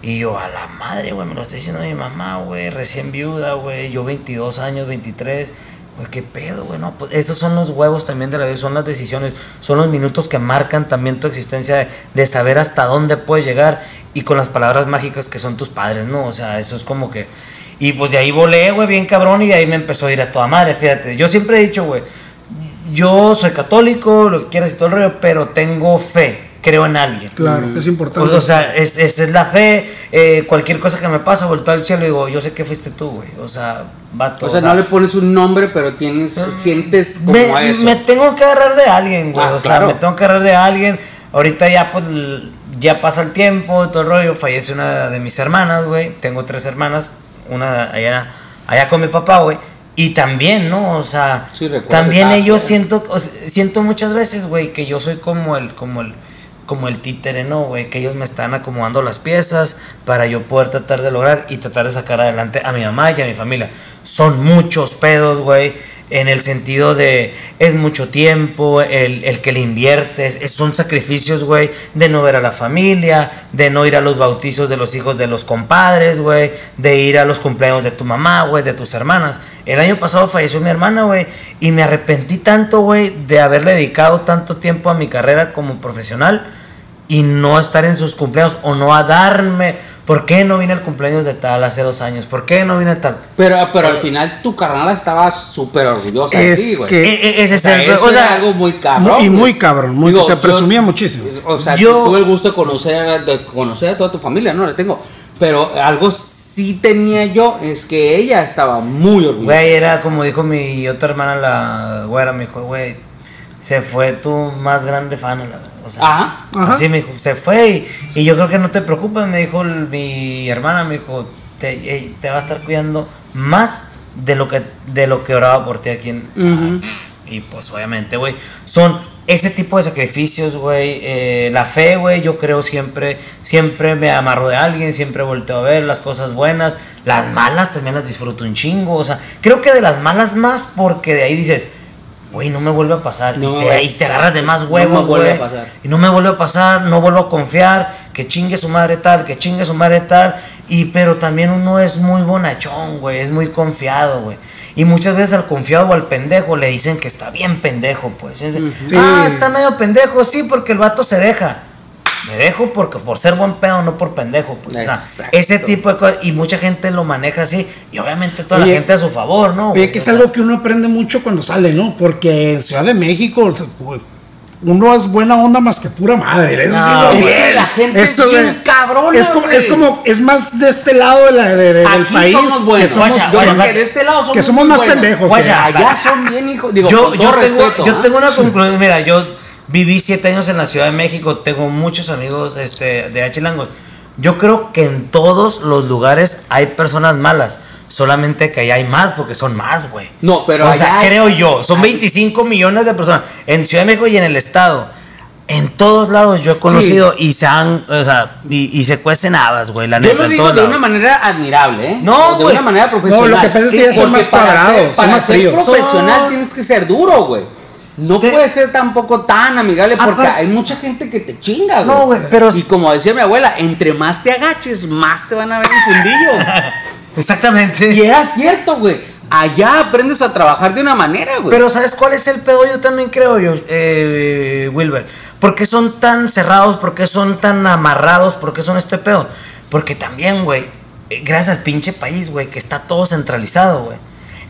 Y yo, a la madre, güey, me lo está diciendo mi mamá, güey, recién viuda, güey, yo 22 años, 23. Güey, qué pedo, güey, no, pues estos son los huevos también de la vida, son las decisiones, son los minutos que marcan también tu existencia de, de saber hasta dónde puedes llegar y con las palabras mágicas que son tus padres, ¿no? O sea, eso es como que... Y pues de ahí volé, güey, bien cabrón y de ahí me empezó a ir a toda madre, fíjate. Yo siempre he dicho, güey, yo soy católico, lo que quieras y todo el rollo, pero tengo fe, creo en alguien. Claro, es importante. O, o sea, es, es, es la fe. eh, cualquier cosa que me pasa, vuelto al cielo y digo, yo sé que fuiste tú, güey. O sea, vato. O sea, no le pones un nombre, pero tienes, sientes como me, eso. me tengo que agarrar de alguien, güey. Ah, o sea, claro. me tengo que agarrar de alguien. Ahorita ya, pues, ya pasa el tiempo, todo el rollo. Fallece una de mis hermanas, güey. Tengo tres hermanas. Una allá, allá con mi papá, güey. Y también, ¿no? O sea, Sí, también ellos siento, o sea, siento muchas veces, güey, que yo soy como el, como el, como el títere, ¿no, güey? Que ellos me están acomodando las piezas para yo poder tratar de lograr y tratar de sacar adelante a mi mamá y a mi familia. Son muchos pedos, güey, en el sentido de es mucho tiempo, el, el que le inviertes, es- son sacrificios, güey, de no ver a la familia, de no ir a los bautizos de los hijos de los compadres, güey, de ir a los cumpleaños de tu mamá, güey, de tus hermanas. El año pasado falleció mi hermana, güey, y me arrepentí tanto, güey, de haberle dedicado tanto tiempo a mi carrera como profesional y no estar en sus cumpleaños o no a darme. ¿Por qué no vine al cumpleaños de tal hace dos años? ¿Por qué no vine tal? Pero, pero al final tu carnal estaba súper orgullosa Es de ti, güey. que- ese O es sea, el- o sea, algo muy cabrón. y muy cabrón, muy- te yo- presumía muchísimo. O sea, Yo- tuve el gusto de conocer, de conocer a toda tu familia, no le tengo. Pero algo sí tenía yo, es que ella estaba muy orgullosa. Güey, era como dijo mi otra hermana, la güera, me dijo, güey, se fue tu más grande fan, la verdad. O sea, Ajá. Ajá. Así me dijo, se fue y, y yo creo que no te preocupes, me dijo el- mi hermana, me dijo, te, va a estar cuidando más de lo que de lo que oraba por ti aquí en... Ujú. Y pues obviamente, güey, son ese tipo de sacrificios, güey, eh, la fe, güey, yo creo siempre, siempre me amarro de alguien, siempre volteo a ver las cosas buenas, las malas también las disfruto un chingo, o sea, creo que de las malas más porque de ahí dices, güey, no me vuelve a pasar, No, y, te, y te agarras de más huevos, no me vuelve güey, a pasar. y no me vuelve a pasar, no vuelvo a confiar, que chingue su madre tal, que chingue su madre tal, y pero también uno es muy bonachón, güey, es muy confiado, güey. Y muchas veces al confiado o al pendejo le dicen que está bien pendejo, pues. Sí. Ah, está medio pendejo, sí, porque el vato se deja. Me dejo porque por ser buen pedo, no por pendejo. Pues. O sea, ese tipo de cosas. Y mucha gente lo maneja así. Y obviamente toda Oye, la gente a su favor, ¿no? Oye, que es O sea, algo que uno aprende mucho cuando sale, ¿no? Porque en Ciudad de México, uno es buena onda más que pura madre. Eso sí, No, güey. es que la gente es bien cabrona, Es como, güey. es como, es más de este lado de la, de- de- del Aquí país. somos buenos. que somos, que de este lado somos que somos más buenos. pendejos. Allá son bien hijos. Digo, yo, yo tengo, yo ¿ah? tengo una conclusión. Mira, yo viví siete años en la Ciudad de México. Tengo muchos amigos este, de Achilangos. Yo creo que en todos los lugares hay personas malas. Solamente que allá hay más porque son más, güey. No, pero o allá sea, hay- creo yo. Son hay- 25 millones de personas. En Ciudad de México y en el Estado. En todos lados yo he conocido y se han, o sea, y, y se cuecen habas, güey, la Yo neta. lo digo de lados. una manera admirable, ¿eh? No, de güey. una manera profesional. No, lo que pasa es que ya son más para cuadrados, son Para más fríos. profesional Son- tienes que ser duro, güey. No De- puede ser tampoco tan amigable porque hay mucha gente que te chinga, güey. No, güey, pero- Y como decía mi abuela, entre más te agaches, más te van a ver en fundillo. Exactamente. y era cierto, güey. Allá aprendes a trabajar de una manera, güey. Pero ¿sabes cuál es el pedo? Yo también creo, yo, eh, Wilber. ¿Por qué son tan cerrados? ¿Por qué son tan amarrados? ¿Por qué son este pedo? Porque también, güey, eh, gracias al pinche país, güey, que está todo centralizado, güey.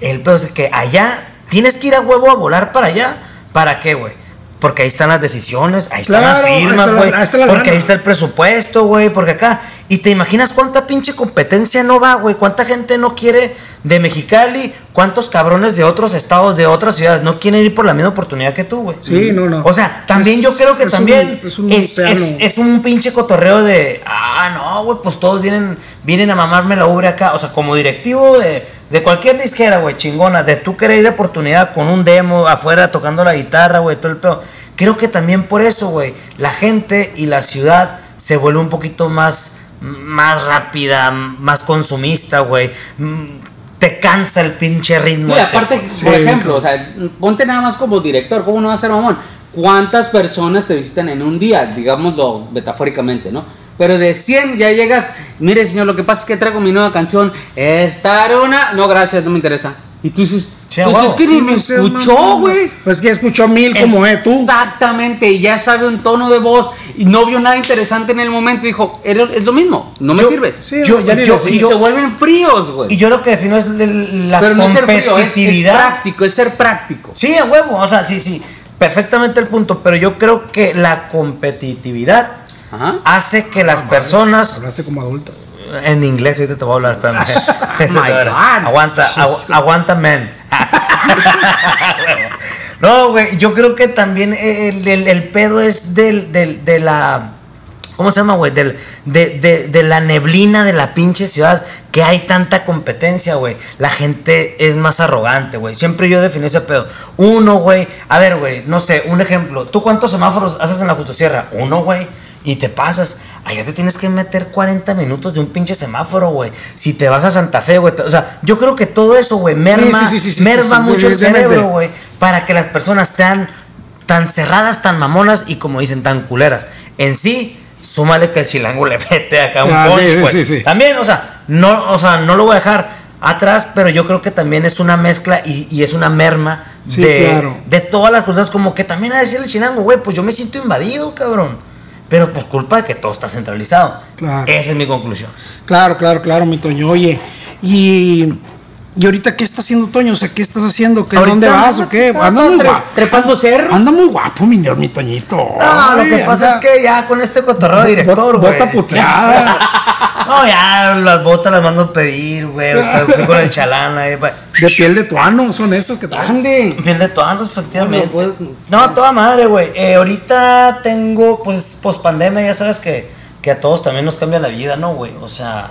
El pedo es que allá tienes que ir a huevo a volar para allá. ¿Para qué, güey? Porque ahí están las decisiones, ahí están Claro, las firmas, güey. la Porque lana. ahí está el presupuesto, güey. Porque acá. Y te imaginas cuánta pinche competencia no va, güey. Cuánta gente no quiere de Mexicali. Cuántos cabrones de otros estados, de otras ciudades, no quieren ir por la misma oportunidad que tú, güey. Sí, no, no. O sea, también Es- yo creo que es también un- es un es- es un pinche cotorreo de, ah, no, güey, pues todos vienen, vienen a mamarme la ubre acá. O sea, como directivo de, de cualquier disquera, güey, chingona, de tú querer ir a oportunidad con un demo afuera tocando la guitarra, güey, todo el pedo. Creo que también por eso, güey, la gente y la ciudad se vuelve un poquito más, más rápida, más consumista, güey. Mm, Te cansa el pinche ritmo. Y ese, aparte. Sí, por ejemplo, claro. o sea, ponte nada más como director, ¿cómo no va a ser mamón? ¿Cuántas personas te visitan en un día? Digámoslo metafóricamente, ¿no? Pero de 100 ya llegas, mire señor, lo que pasa es que traigo mi nueva canción, estar una... No, gracias, no me interesa. Y tú dices, pues huevo. es que ni Sí, me escuchó, güey. Pues que escuchó mil como es tú. Exactamente, y ya sabe un tono de voz y no vio nada interesante en el momento y dijo, "Era- es lo mismo, no me Yo- sirves. Sí, Yo- ya ni yo- le y se vuelven fríos, güey. Y yo lo que defino es la Pero no es ser frío, es- es, competitividad. práctico, es ser práctico. Sí, a huevo, o sea, sí, sí, perfectamente el punto, pero yo creo que la competitividad Ajá. hace que las personas, Hablaste como adulto. en inglés, ahorita te voy a hablar, espérame. Oh my God. Aguanta, agu- aguanta, men. no, güey, yo creo que también el, el- el pedo es del, del- de la... ¿Cómo se llama, güey? Del, de, de- de la neblina de la pinche ciudad, que hay tanta competencia, güey. La gente es más arrogante, güey. Siempre yo definí ese pedo. Uno, güey. A ver, güey, no sé, un ejemplo. ¿Tú cuántos semáforos haces en la Justosierra? Uno, güey. Y te pasas. Allá te tienes que meter 40 minutos de un pinche semáforo, güey. Si te vas a Santa Fe, güey. O sea, yo creo que todo eso, güey, merma, sí, sí, sí, sí, merma mucho el cerebro, güey. Para que las personas sean tan cerradas, tan mamonas y como dicen, tan culeras. En sí, súmale que el chilango le mete acá un Ah, punch, sí, sí, güey. También, o sea, no, o sea, no lo voy a dejar atrás, pero yo creo que también es una mezcla y, y es una merma de, claro. de todas las cosas, como que también a decirle el chilango, güey, pues yo me siento invadido, cabrón. Pero por culpa de que todo está centralizado. Claro. Esa es mi conclusión. Claro, claro, claro, mi Toño. Oye, y, y ahorita qué está haciendo Toño? O sea, ¿qué estás haciendo? ¿Qué, Ahorita ¿Dónde vas o qué? anda muy tre- guapo. trepando cerros. Anda muy guapo, mi, mi Toñito. No, lo que pasa anda- es que ya con este cotorreo de director, güey. Bota puteada. No, ya las botas las mando a pedir, güey. Fui con el chalán ahí. pa- de piel de tuano, son estas que traen. Piel de toanos, efectivamente. No, No, toda madre, güey. Eh, ahorita tengo, pues, post pandemia, ya sabes que, que a todos también nos cambia la vida, ¿no, güey? O sea,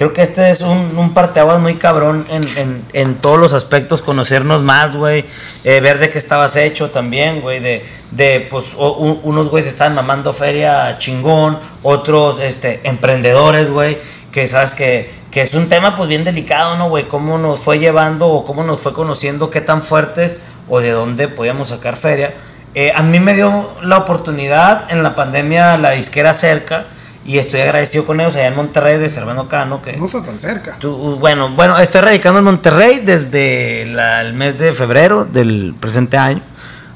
creo que este es un, un parteaguas muy cabrón en, en, en todos los aspectos, conocernos más, güey, eh, ver de qué estabas hecho también, güey, de, de pues o- un- unos güeyes están mamando feria chingón, otros este, emprendedores, güey, que sabes que, que es un tema pues bien delicado, ¿no, güey? Cómo nos fue llevando o cómo nos fue conociendo, qué tan fuertes o de dónde podíamos sacar feria. Eh, a mí me dio la oportunidad en la pandemia la disquera cerca y estoy agradecido con ellos allá en Monterrey de Servando Cano que No está tan cerca. tú- bueno bueno estoy radicando en Monterrey desde la- el mes de febrero del presente año.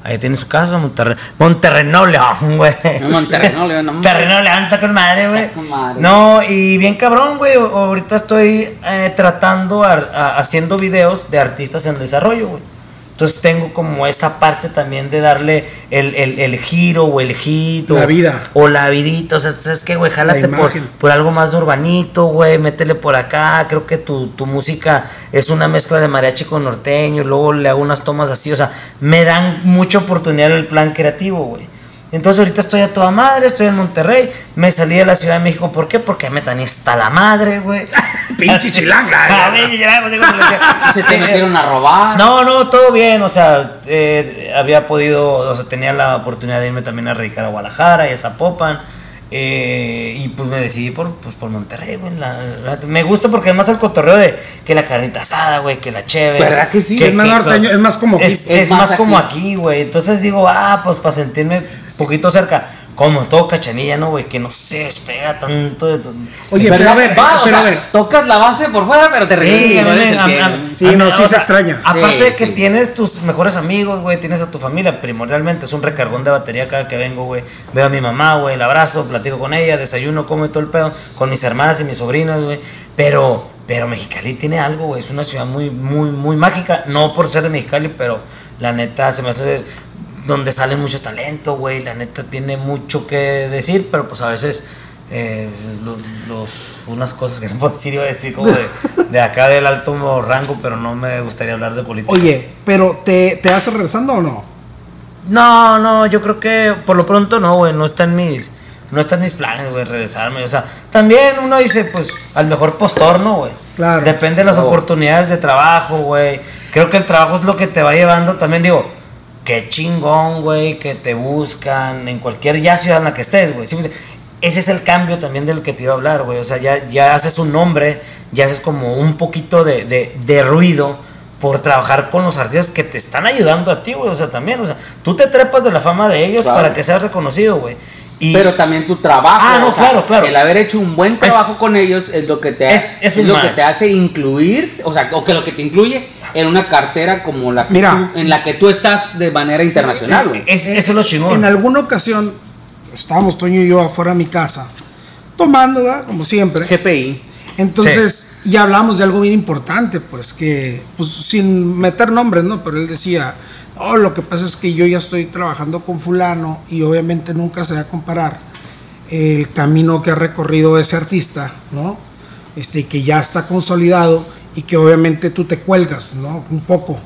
Ahí tiene su casa Monterrey. Monterrey no León güey. En Monterrey, no, León, no, Monterrey no León está con madre güey. No y bien cabrón güey. Ahorita estoy eh, tratando ar- a- haciendo videos de artistas en desarrollo güey entonces tengo como esa parte también de darle el, el, el giro o el hit. La o- vida. O la vidita. O sea, es que, güey, jálate La por, por algo más de urbanito, güey. Métele por acá. Creo que tu, tu música es una mezcla de mariachi con norteño. y Luego le hago unas tomas así. O sea, me dan mucha oportunidad en el plan creativo, güey. Entonces ahorita estoy a toda madre, estoy en Monterrey, me salí de la Ciudad de México, ¿por qué? Porque me tan está la madre, güey. Pinche chilanga. Pues, Y se te metieron a robar. no, no, todo bien, o sea, eh, había podido, o sea, tenía la oportunidad de irme también a radicar a Guadalajara y a Zapopan. eh, y pues me decidí por, pues, por Monterrey, güey. la- la- me gusta porque además el cotorreo de que la carnita asada, güey, que la cheve. ¿Verdad que sí? Es más norteño, es más como aquí. Es, Es es más más, como aquí. güey. Entonces digo, ah, pues para sentirme poquito cerca. Como todo cachanilla, ¿no, güey? Que no se despega tanto de... tu- Oye, pero a ver, Va, o pero sea, a ver. tocas la base por fuera, pero te Sí, regresas. a Sí, a no, sí o se sea, extraña. Aparte Sí, de que sí. tienes tus mejores amigos, güey, tienes a tu familia, primordialmente es un recargón de batería cada que vengo, güey. Veo a mi mamá, güey, la abrazo, platico con ella, desayuno, como y todo el pedo, con mis hermanas y mis sobrinas, güey. Pero, pero Mexicali tiene algo, güey, es una ciudad muy, muy, muy mágica, no por ser de Mexicali, pero la neta se me hace donde sale mucho talento, güey, la neta tiene mucho que decir, pero pues a veces eh, lo- los, unas cosas que no puedo decir, iba a decir como de, de acá del alto rango, pero no me gustaría hablar de política. Oye, pero ¿te, te haces regresando o no? No, no, yo creo que por lo pronto no, güey, no está en mis, no está en mis planes, güey, regresarme. O sea, también uno dice, pues, al mejor postor, ¿no, güey? Claro. Depende de las Oh. oportunidades de trabajo, güey. Creo que el trabajo es lo que te va llevando. También digo, qué chingón, güey, que te buscan en cualquier ya ciudad en la que estés, güey. Ese es el cambio también del que te iba a hablar, güey. O sea, ya, ya haces un nombre, ya haces como un poquito de, de, de ruido por trabajar con los artistas que te están ayudando a ti, güey. O sea, también, o sea, tú te trepas de la fama de ellos Claro. para que seas reconocido, güey. Y Pero también tu trabajo. Ah, no, o sea, claro, claro. El haber hecho un buen trabajo con ellos es lo que te, Es- es un lo que te hace incluir, o sea, o que lo que te incluye en una cartera como la que Mira. tú- en la que tú estás de manera internacional, güey. es- eso es lo chingón. En alguna ocasión, estábamos Toño y yo afuera de mi casa, tomando, ¿verdad? Como siempre. GPI. Entonces, ya hablamos de algo bien importante, pues, que, pues, sin meter nombres, ¿no? Pero él decía, oh, lo que pasa es que yo ya estoy trabajando con fulano y obviamente nunca se va a comparar el camino que ha recorrido ese artista, ¿no? Este, que ya está consolidado y que obviamente tú te cuelgas, ¿no? Un poco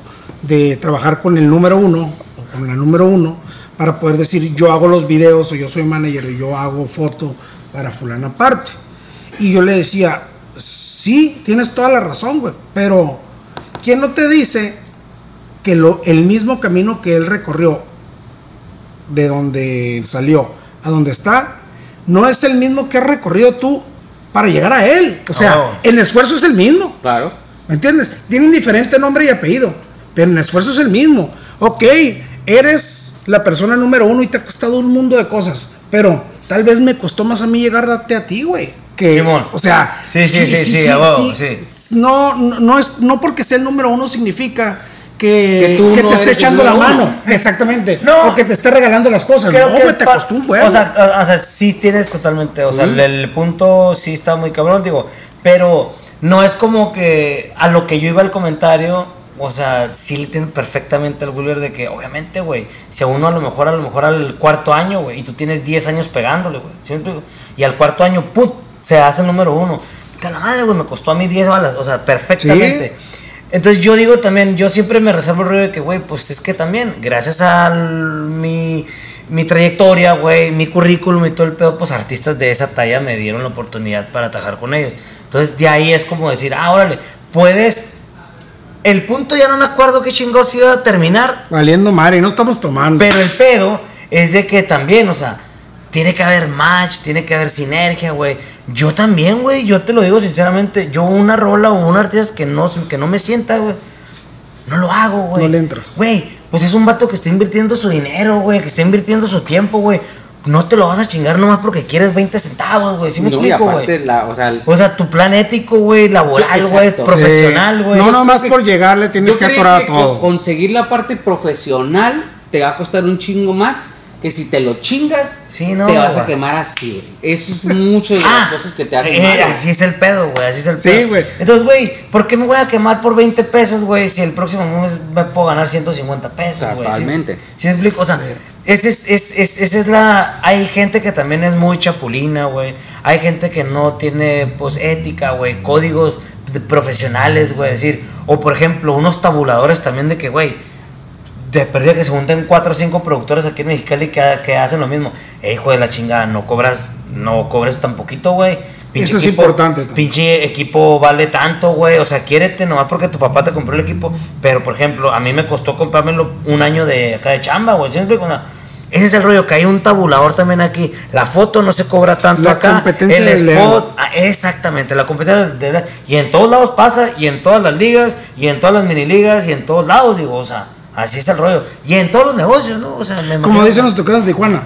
de trabajar con el número uno o con la número uno para poder decir yo hago los videos o yo soy manager o yo hago foto para fulana aparte. Y yo le decía, sí, tienes toda la razón, güey, pero ¿quién no te dice que lo, el mismo camino que él recorrió de donde salió a donde está, no es el mismo que has recorrido tú para llegar a él? O sea, Oh. el esfuerzo es el mismo. Claro. ¿Me entiendes? Tienen diferente nombre y apellido, pero el esfuerzo es el mismo. Ok, eres la persona número uno y te ha costado un mundo de cosas, pero tal vez me costó más a mí llegarte a ti, güey. Que, Simón. o sea, Sí, sí, sí, sí, sí. No, no, no es, no porque sea el número uno significa que, Que te esté echando la mano. Exactamente. No. O que te esté regalando las cosas. Creo que te huevo. O sea, o- sea, sí tienes totalmente, o sea, el punto sí está muy cabrón, digo, pero no es como que a lo que yo iba al comentario, o sea, sí le tienen perfectamente al Gulliver de que, obviamente, güey, si a uno a lo mejor, a lo mejor al cuarto año, güey, y tú tienes 10 años pegándole, güey. Y al cuarto año, put, se hace el número uno. De la madre, güey, me costó a mí 10 balas, o sea, perfectamente. Entonces yo digo también, yo siempre me reservo el rollo de que, güey, pues es que también, gracias a mi, mi trayectoria, güey, mi currículum y todo el pedo, pues artistas de esa talla me dieron la oportunidad para atajar con ellos. Entonces de ahí es como decir, ah, órale, puedes... El punto ya no me acuerdo qué chingos iba a terminar, Valiendo madre, no estamos tomando. pero el pedo es de que también, o sea, tiene que haber match, tiene que haber sinergia, güey. Yo también, güey, yo te lo digo sinceramente, yo una rola o un artista que no, que no me sienta, güey, no lo hago, güey. No le entras. Güey, pues es un vato que está invirtiendo su dinero, güey, que está invirtiendo su tiempo, güey. No te lo vas a chingar nomás porque quieres 20 centavos, güey. ¿Sí me No, explico, güey? la- o sea, el- O sea, tu plan ético, güey, laboral, güey, profesional, Sí. güey. No, Yo no, más creo que- por llegarle tienes que atorar que a todo. co- Conseguir la parte profesional te va a costar un chingo más que si te lo chingas, Sí, no, te vas a quemar así. güey. Eso es mucho de las Ah, cosas que te hacen eh, mal, así es el pedo, güey, así es el Sí, pedo. güey. Entonces, güey, ¿por qué me voy a quemar por 20 pesos, güey, si el próximo mes me puedo ganar 150 pesos, güey? ¿Sí- Totalmente. ¿Sí, me explico? O sea, esa es, es, es- esa es la... Hay gente que también es muy chapulina, güey. Hay gente que no tiene, pues, ética, güey, códigos profesionales, güey, decir... O, por ejemplo, unos tabuladores también de que, güey, de pérdida que se junten cuatro o cinco productores aquí en Mexicali que, que hacen lo mismo. Hijo de la chingada, no cobras, no cobres tan poquito, güey. Pinche Eso es equipo- importante también. Pinche equipo vale tanto, güey. O sea, quiérete nomás porque tu papá te compró el equipo. Pero, por ejemplo, a mí me costó comprármelo un año de acá de chamba, güey. ¿Sí? O sea, ese es el rollo, que hay un tabulador también aquí. La foto no se cobra tanto La acá. competencia el spot, ah, exactamente, la competencia de Y en todos lados pasa, y en todas las ligas, y en todas las mini ligas, y en todos lados, digo, o sea, así es el rollo. Y en todos los negocios, ¿no? O sea, me Como imagino- dicen los tocados de Tijuana.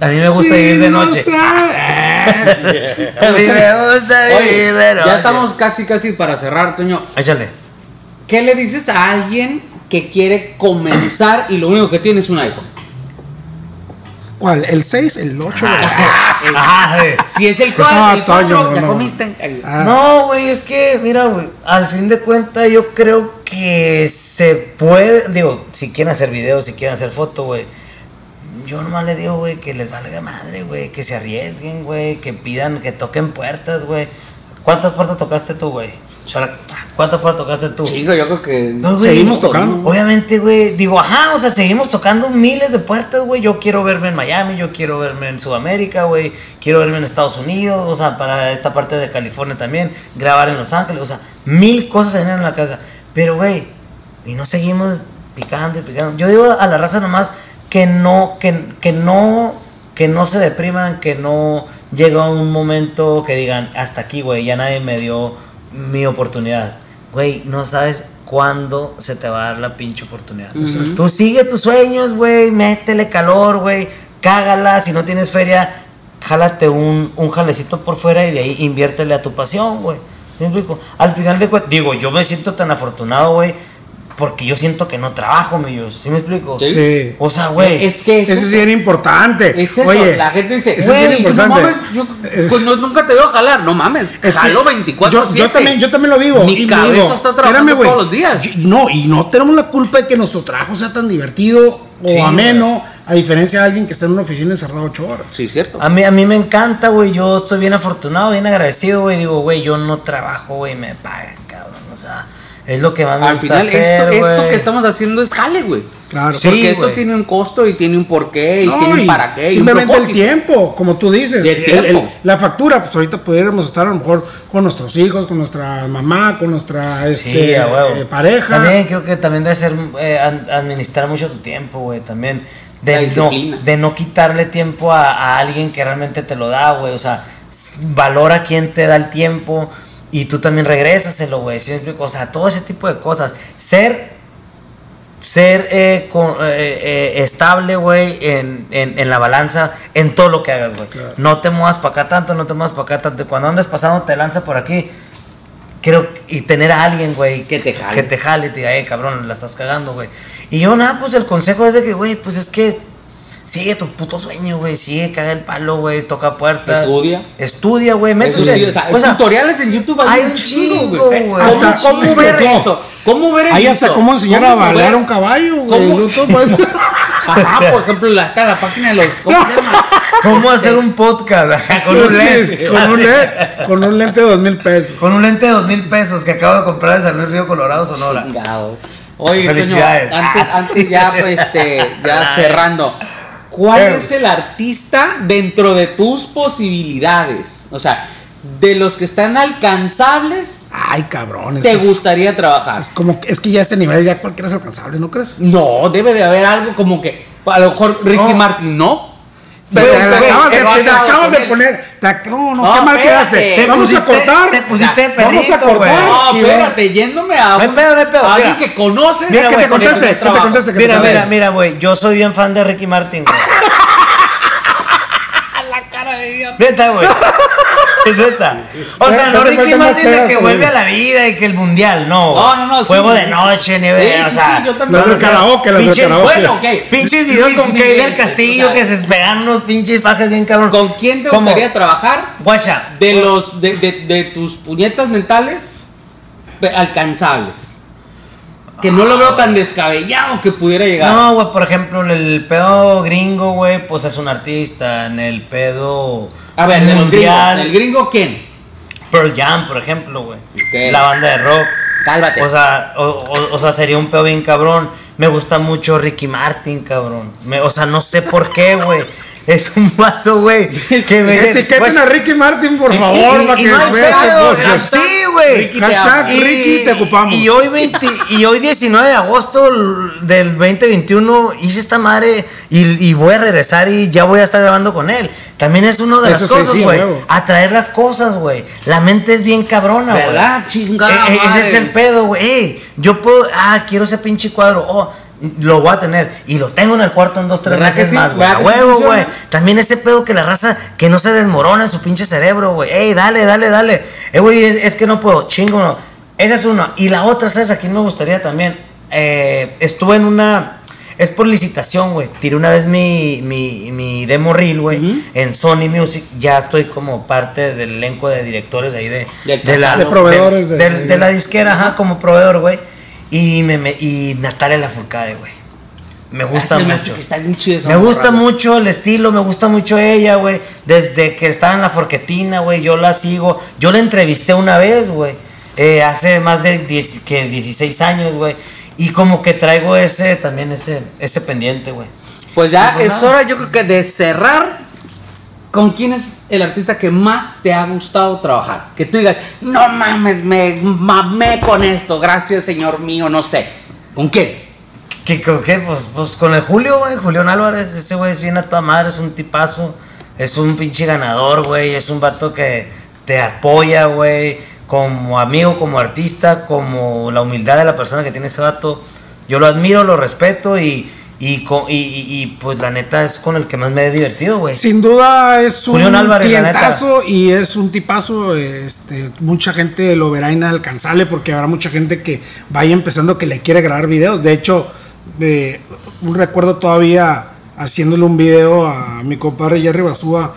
A mí me gusta vivir de no noche. sabe. A mí me gusta Oye, vivir de noche. ya estamos casi, casi para cerrar, Toño. Échale. ¿Qué le dices a alguien que quiere comenzar y lo único que tiene es un iPhone? ¿Cuál? ¿El 6? ¿El 8? Ajá, sí. Si es el No, 4, el Toño, 4, ya no. comiste. Ah. No, güey, es que, mira, güey, al fin de cuentas yo creo que se puede, digo, si quieren hacer videos, si quieren hacer fotos, güey, yo nomás le digo, güey, que les valga madre, güey, que se arriesguen, güey, que pidan, que toquen puertas, güey. ¿Cuántas puertas tocaste tú, güey? ¿Cuántas puertas tocaste tú? Chico, yo creo que. No, güey, Seguimos tocando. Obviamente, güey, digo, ajá, o sea, seguimos tocando miles de puertas, güey. Yo quiero verme en Miami, yo quiero verme en Sudamérica, güey. Quiero verme en Estados Unidos, o sea, para esta parte de California también. Grabar en Los Ángeles, o sea, mil cosas en la casa. Pero, güey, y no seguimos picando y picando. Yo digo a la raza nomás que no, que, que no, que no se depriman, que no llega un momento que digan, hasta aquí, güey, ya nadie me dio mi oportunidad. Güey, no sabes cuándo se te va a dar la pinche oportunidad. Ujú. Tú sigue tus sueños, güey, métele calor, güey, cágala, si no tienes feria, jálate un, un jalecito por fuera y de ahí inviértele a tu pasión, güey. Al final de cuentas, digo, yo me siento tan afortunado, güey, porque yo siento que no trabajo, millos. ¿Sí me explico? Sí. Sí. O sea, güey. Es que Ese eso- sí era importante. Es eso, Oye, la gente dice, ese sí era güey, no importante. mames, yo Es- pues no, nunca te veo jalar, no mames, Es jalo 24 yo, yo también, yo también lo vivo. Mi y cabeza digo, está trabajando espérame, güey, todos los días. yo- no, y no tenemos la culpa de que nuestro trabajo sea tan divertido o Sí, ameno, a diferencia de alguien que está en una oficina encerrado ocho horas. Sí, cierto. A mí, a mí me encanta, güey. Yo estoy bien afortunado, bien agradecido, güey. Digo, güey, yo no trabajo, güey, me pagan, cabrón. O sea, es lo que más me Al gusta final, hacer, esto, que estamos haciendo es jale, güey. Claro. Sí, Porque esto tiene un costo y tiene un porqué y No, tiene un para qué y un Simplemente el tiempo, como tú dices. El El- la factura, pues ahorita pudiéramos estar a lo mejor con nuestros hijos, con nuestra mamá, con nuestra este, Sí, eh, pareja. También creo que también debe ser eh, ad- administrar mucho tu tiempo, güey. También de no, de no quitarle tiempo a, a alguien que realmente te lo da, güey. O sea, valora quién te da el tiempo y tú también regrésaselo, güey. ¿sí? O sea, todo ese tipo de cosas. Ser ser eh, con- eh, eh, estable, güey, en, en, en la balanza, en todo lo que hagas, güey. Claro. No te muevas para acá tanto, no te muevas para acá tanto. Cuando andes pasando, te lanza por aquí. Creo y tener a alguien, güey, Que te jale. Que te jale, te diga, eh, cabrón, la estás cagando, güey. Y yo, nada, pues el consejo es de que, güey, pues es que sigue tu puto sueño, güey. Sigue, caga el palo, güey, toca puertas. Estudia. Estudia, güey. Métete. sí, o sea, O sea, tutoriales en YouTube hay un chingo, güey. ¿Cómo, Hasta- cómo ver no. eso? ¿Cómo ver Ahí eso? hasta cómo enseñar a ¿Cómo bailar un caballo, güey. Pues. Ajá, por ejemplo, la, está la página de los. ¿Cómo se llama? ¿Cómo hacer un podcast con un Sí, lente? con un lente, con un lente de dos mil pesos. Con un lente de dos mil pesos que acabo de comprar en San Luis Río Colorado, Sonora. Chingado. Oye, Felicidades. antes, antes ya, pues, este, ya cerrando. ¿Cuál Eh. es el artista dentro de tus posibilidades? O sea, de los que están alcanzables Ay, cabrón. te es- gustaría trabajar? Es como que- es que ya ese nivel ya cualquiera es alcanzable, ¿no crees? No, debe de haber algo como que a lo mejor Ricky No. Martin no. Pero, te acabas, de, has te acabas de poner. te- no, no, No, qué mal espérate. quedaste. Te Vamos a cortar. te pusiste Ya, Vamos a cortar. No, espérate, yéndome a, No pedo, no pedo, alguien que conoce. Mira, que te conteste, con el que te conteste. Mira, mira, conteste. mira, güey. Yo soy bien fan de Ricky Martin, güey. La cara de Dios. Neta, güey. Es neta. O sea, no Ricky Martin de que vuelve a la vida y que el mundial, no. No, no, no, sí. Juego de noche, nieve, Sí, o sea. sí, yo también. Los karaoke, los karaoke. Bueno, ok. Pinches videos Sí, con sí, Kay del Castillo que se pegan unos pinches fajes bien cabrón. ¿Con quién te ¿Cómo? gustaría trabajar? Guacha. De los de, de, de tus puñetas mentales alcanzables. Que no lo veo tan descabellado que pudiera llegar. No, güey, por ejemplo, el pedo gringo, güey, pues es un artista. En el pedo a ver, mundial. ¿El gringo quién? Pearl Jam, por ejemplo, güey. La banda de rock. Cálmate. O sea, o, o- o sea, sería un pedo bien cabrón. Me gusta mucho Ricky Martin, cabrón. Me- o sea, no sé por qué, güey. Es un vato, güey. Que me. Etiqueten pues, a Ricky Martin, por y- favor, y- para y que no este. Sí, güey. Ricky te Hashtag amo. Ricky, te ocupamos. Y hoy, 20 y hoy 19 de agosto del 2021 hice esta madre y, y voy a regresar y ya voy a estar grabando con él. También es una de Eso las sí, cosas, sí, güey. huevo. atraer las cosas, güey. La mente es bien cabrona, güey. ¿Verdad? Chingada eh, madre. ese es el pedo, güey. Ey, yo puedo, ah, quiero ese pinche cuadro. Oh, lo voy a tener. Y lo tengo en el cuarto en dos, tres ¿Verdad que meses sí? más, güey. ¿Verdad A huevo, güey. También ese pedo que la raza que no se desmorona en su pinche cerebro, güey. Ey, dale, dale, dale. Eh, güey, es, es que no puedo. Chingo, no. Esa es una. Y la otra, ¿sabes? Aquí me gustaría también. Eh, estuve en una. Es por licitación, güey. Tiré una vez mi, mi, mi demo reel, güey, en Sony Music. Ya estoy como parte del elenco de directores ahí de, de la, De proveedores de- de, de la disquera, ajá, como proveedor, güey. Y, me, me- y Natalia Lafourcade, güey. Me gusta Ah, me hace mucho. que está bien chida esa Me gusta mucho el estilo, me gusta mucho ella, güey. Desde que estaba en la forquetina, güey, yo la sigo. Yo la entrevisté una vez, güey. eh, hace más de 10 que 16 años, güey. Y como que traigo ese, también ese, ese pendiente, güey. Pues ya es nada. hora, yo creo que de cerrar. ¿Con quién es el artista que más te ha gustado trabajar? Que tú digas, no mames, me mamé con esto, gracias señor mío, no sé. ¿Con quién? ¿Qué, con qué? Pues, pues con el Julio, güey. Julián Álvarez. Ese güey es bien a toda madre, es un tipazo. Es un pinche ganador, güey. Es un vato que te apoya, güey. Como amigo, como artista, como la humildad de la persona que tiene ese vato. Yo lo admiro, lo respeto y, y, co- y, y- y, pues la neta es con el que más me he divertido, güey. Sin duda es un Julián Álvarez, la clientazo y es un tipazo. Este, mucha gente lo verá inalcanzable porque habrá mucha gente que vaya empezando que le quiere grabar videos. De hecho, eh, un recuerdo todavía haciéndole un video a mi compadre Jerry Basúa,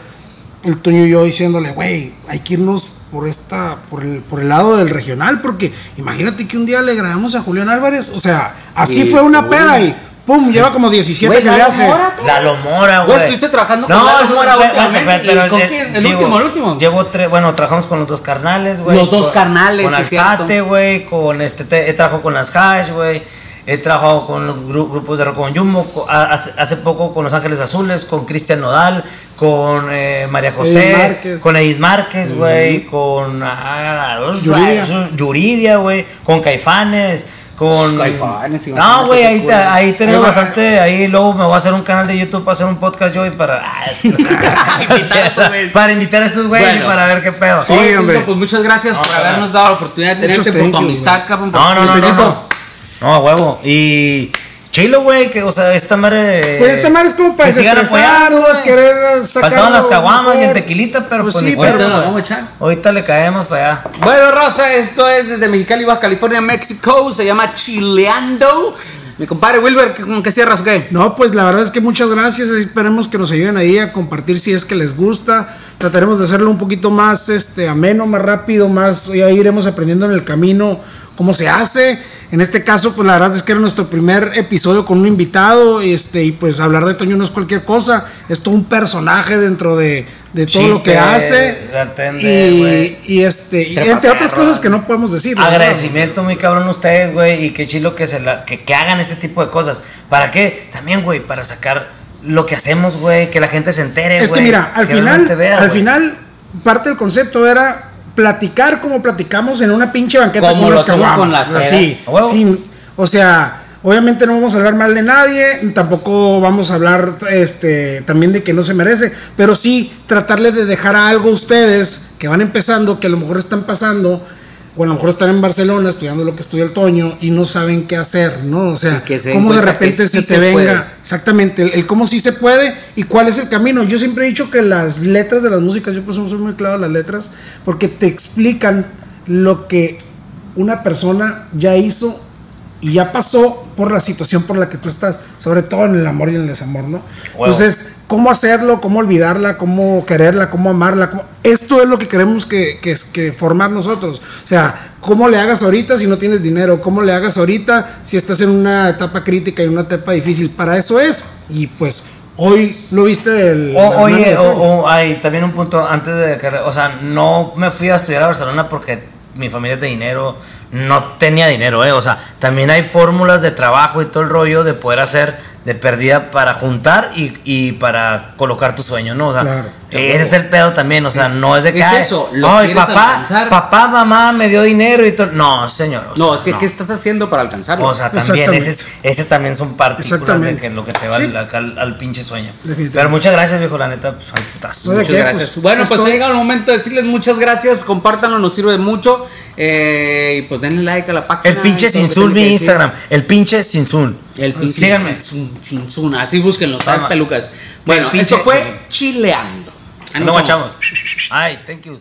el Toño y yo diciéndole, güey, hay que irnos por esta, por el, por el lado del regional, porque imagínate que un día le grabamos a Julián Álvarez, o sea, así Sí, fue una peda y pum, lleva como 17 Güey, que le hace. Mora, güey. Lalo Mora, Güey, estuviste trabajando con Lalo es- Mora espérate, últimamente, pero ¿y con es- quién? ¿El digo, último, el último? Llevo tres, bueno, trabajamos con los dos carnales, güey. Los dos con- carnales, Con sí, Alzate, güey, con este, te- he trabajado con las Hash, güey. He trabajado con los gru- grupos de rock con Jumbo, hace, hace poco con Los Ángeles Azules, con Cristian Nodal, con eh, María José, Edith Márquez. con Edith Márquez, güey, con ah, Yuridia. Yuridia, güey, con Caifanes, con... Caifanes, no, güey, ahí, ahí tenemos bastante, ahí luego me voy a hacer un canal de YouTube para hacer un podcast yo y para... ah, para invitar a estos güeyes Bueno. y para ver qué pedo. Sí, Oye, hombre. Pues muchas gracias por habernos dado la oportunidad de tenerte por tu amistad, cabrón. por No, no, no, no, no. No, a huevo. Y chilo, güey, que, o sea, esta madre. Pues esta madre es como para desestresarnos, querer sacar. Faltaban las caguamas y el tequilita, pero Pues pues, sí, pero- Ahorita vamos a echar. Ahorita le caemos para allá. Bueno, Rosa, esto es desde Mexicali, Baja California, México. Se llama Chileando. Mi compadre Wilber, ¿qué- ¿con qué cierras qué? No, pues la verdad es que muchas gracias. Esperemos que nos ayuden ahí a compartir si es que les gusta. Trataremos de hacerlo un poquito más este, ameno, más rápido, más. Ya iremos aprendiendo en el camino cómo se hace. En este caso, pues la verdad es que era nuestro primer episodio con un invitado. Este, y pues hablar de Toño no es cualquier cosa. Es todo un personaje dentro de, de todo lo que hace. atende, Y, y este, y entre otras cosas que no podemos decir. Agradecimiento muy cabrón a ustedes, güey, y qué chilo que, se la, que, que hagan este tipo de cosas. ¿Para qué? También, güey, para sacar lo que hacemos, güey, que la gente se entere, güey. Es que mira, al que final, vea, al final, parte del concepto era platicar como platicamos en una pinche banqueta Como con lo unas hacemos caguamas. Así, sin- o sea, obviamente no vamos a hablar mal de nadie, tampoco vamos a hablar este también de que no se merece, pero sí tratarle de dejar algo a ustedes que van empezando, que a lo mejor están pasando o a lo mejor están en Barcelona estudiando lo que estudia el Toño y no saben qué hacer, ¿no? O sea, Y que se cómo de repente que se te se venga, puede. exactamente, el, el cómo sí se puede y cuál es el camino. Yo siempre he dicho que las letras de las músicas, yo por eso soy muy claro en las letras, porque te explican lo que una persona ya hizo y ya pasó por la situación por la que tú estás, sobre todo en el amor y en el desamor, ¿no? Entonces, cómo hacerlo, cómo olvidarla, cómo quererla, cómo amarla, cómo- esto es lo que queremos que, que, que formar nosotros. O sea, cómo le hagas ahorita si no tienes dinero, cómo le hagas ahorita si estás en una etapa crítica y una etapa difícil. Para eso es. Y pues hoy lo viste del... O- oye, de o, o hay también un punto antes de que, o sea, no me fui a estudiar a Barcelona porque mi familia es de dinero, no tenía dinero, eh, o sea, también hay fórmulas de trabajo y todo el rollo de poder hacer de pérdida para juntar y, y para colocar tu sueño, ¿no? Claro. Ese es el pedo también, o sea, Es- no es de que es eso, lo ay, papá, alcanzar. papá, mamá me dio dinero y todo. No, señor. o No, es que no. ¿qué estás haciendo para alcanzarlo? O sea, también, ese, es- ese también son partículas de que lo que te va Sí. al, al- al pinche sueño. Pero muchas gracias, viejo, la neta, pues, al putazo. No, ¿de Muchas qué? gracias. Pues, bueno, pues pues ha llegado el momento de decirles muchas gracias. Compártanlo, nos sirve mucho. Eh, y pues denle like a la página. El pinche tiene mi. Instagram. El pinche Sinsul. El pinche Síganme. Sinsun, Sinsun, Así búsquenlo, Toma. pelucas. Bueno, El pinche- esto fue Chileando. Ahí No guachamos. Ay, thank you.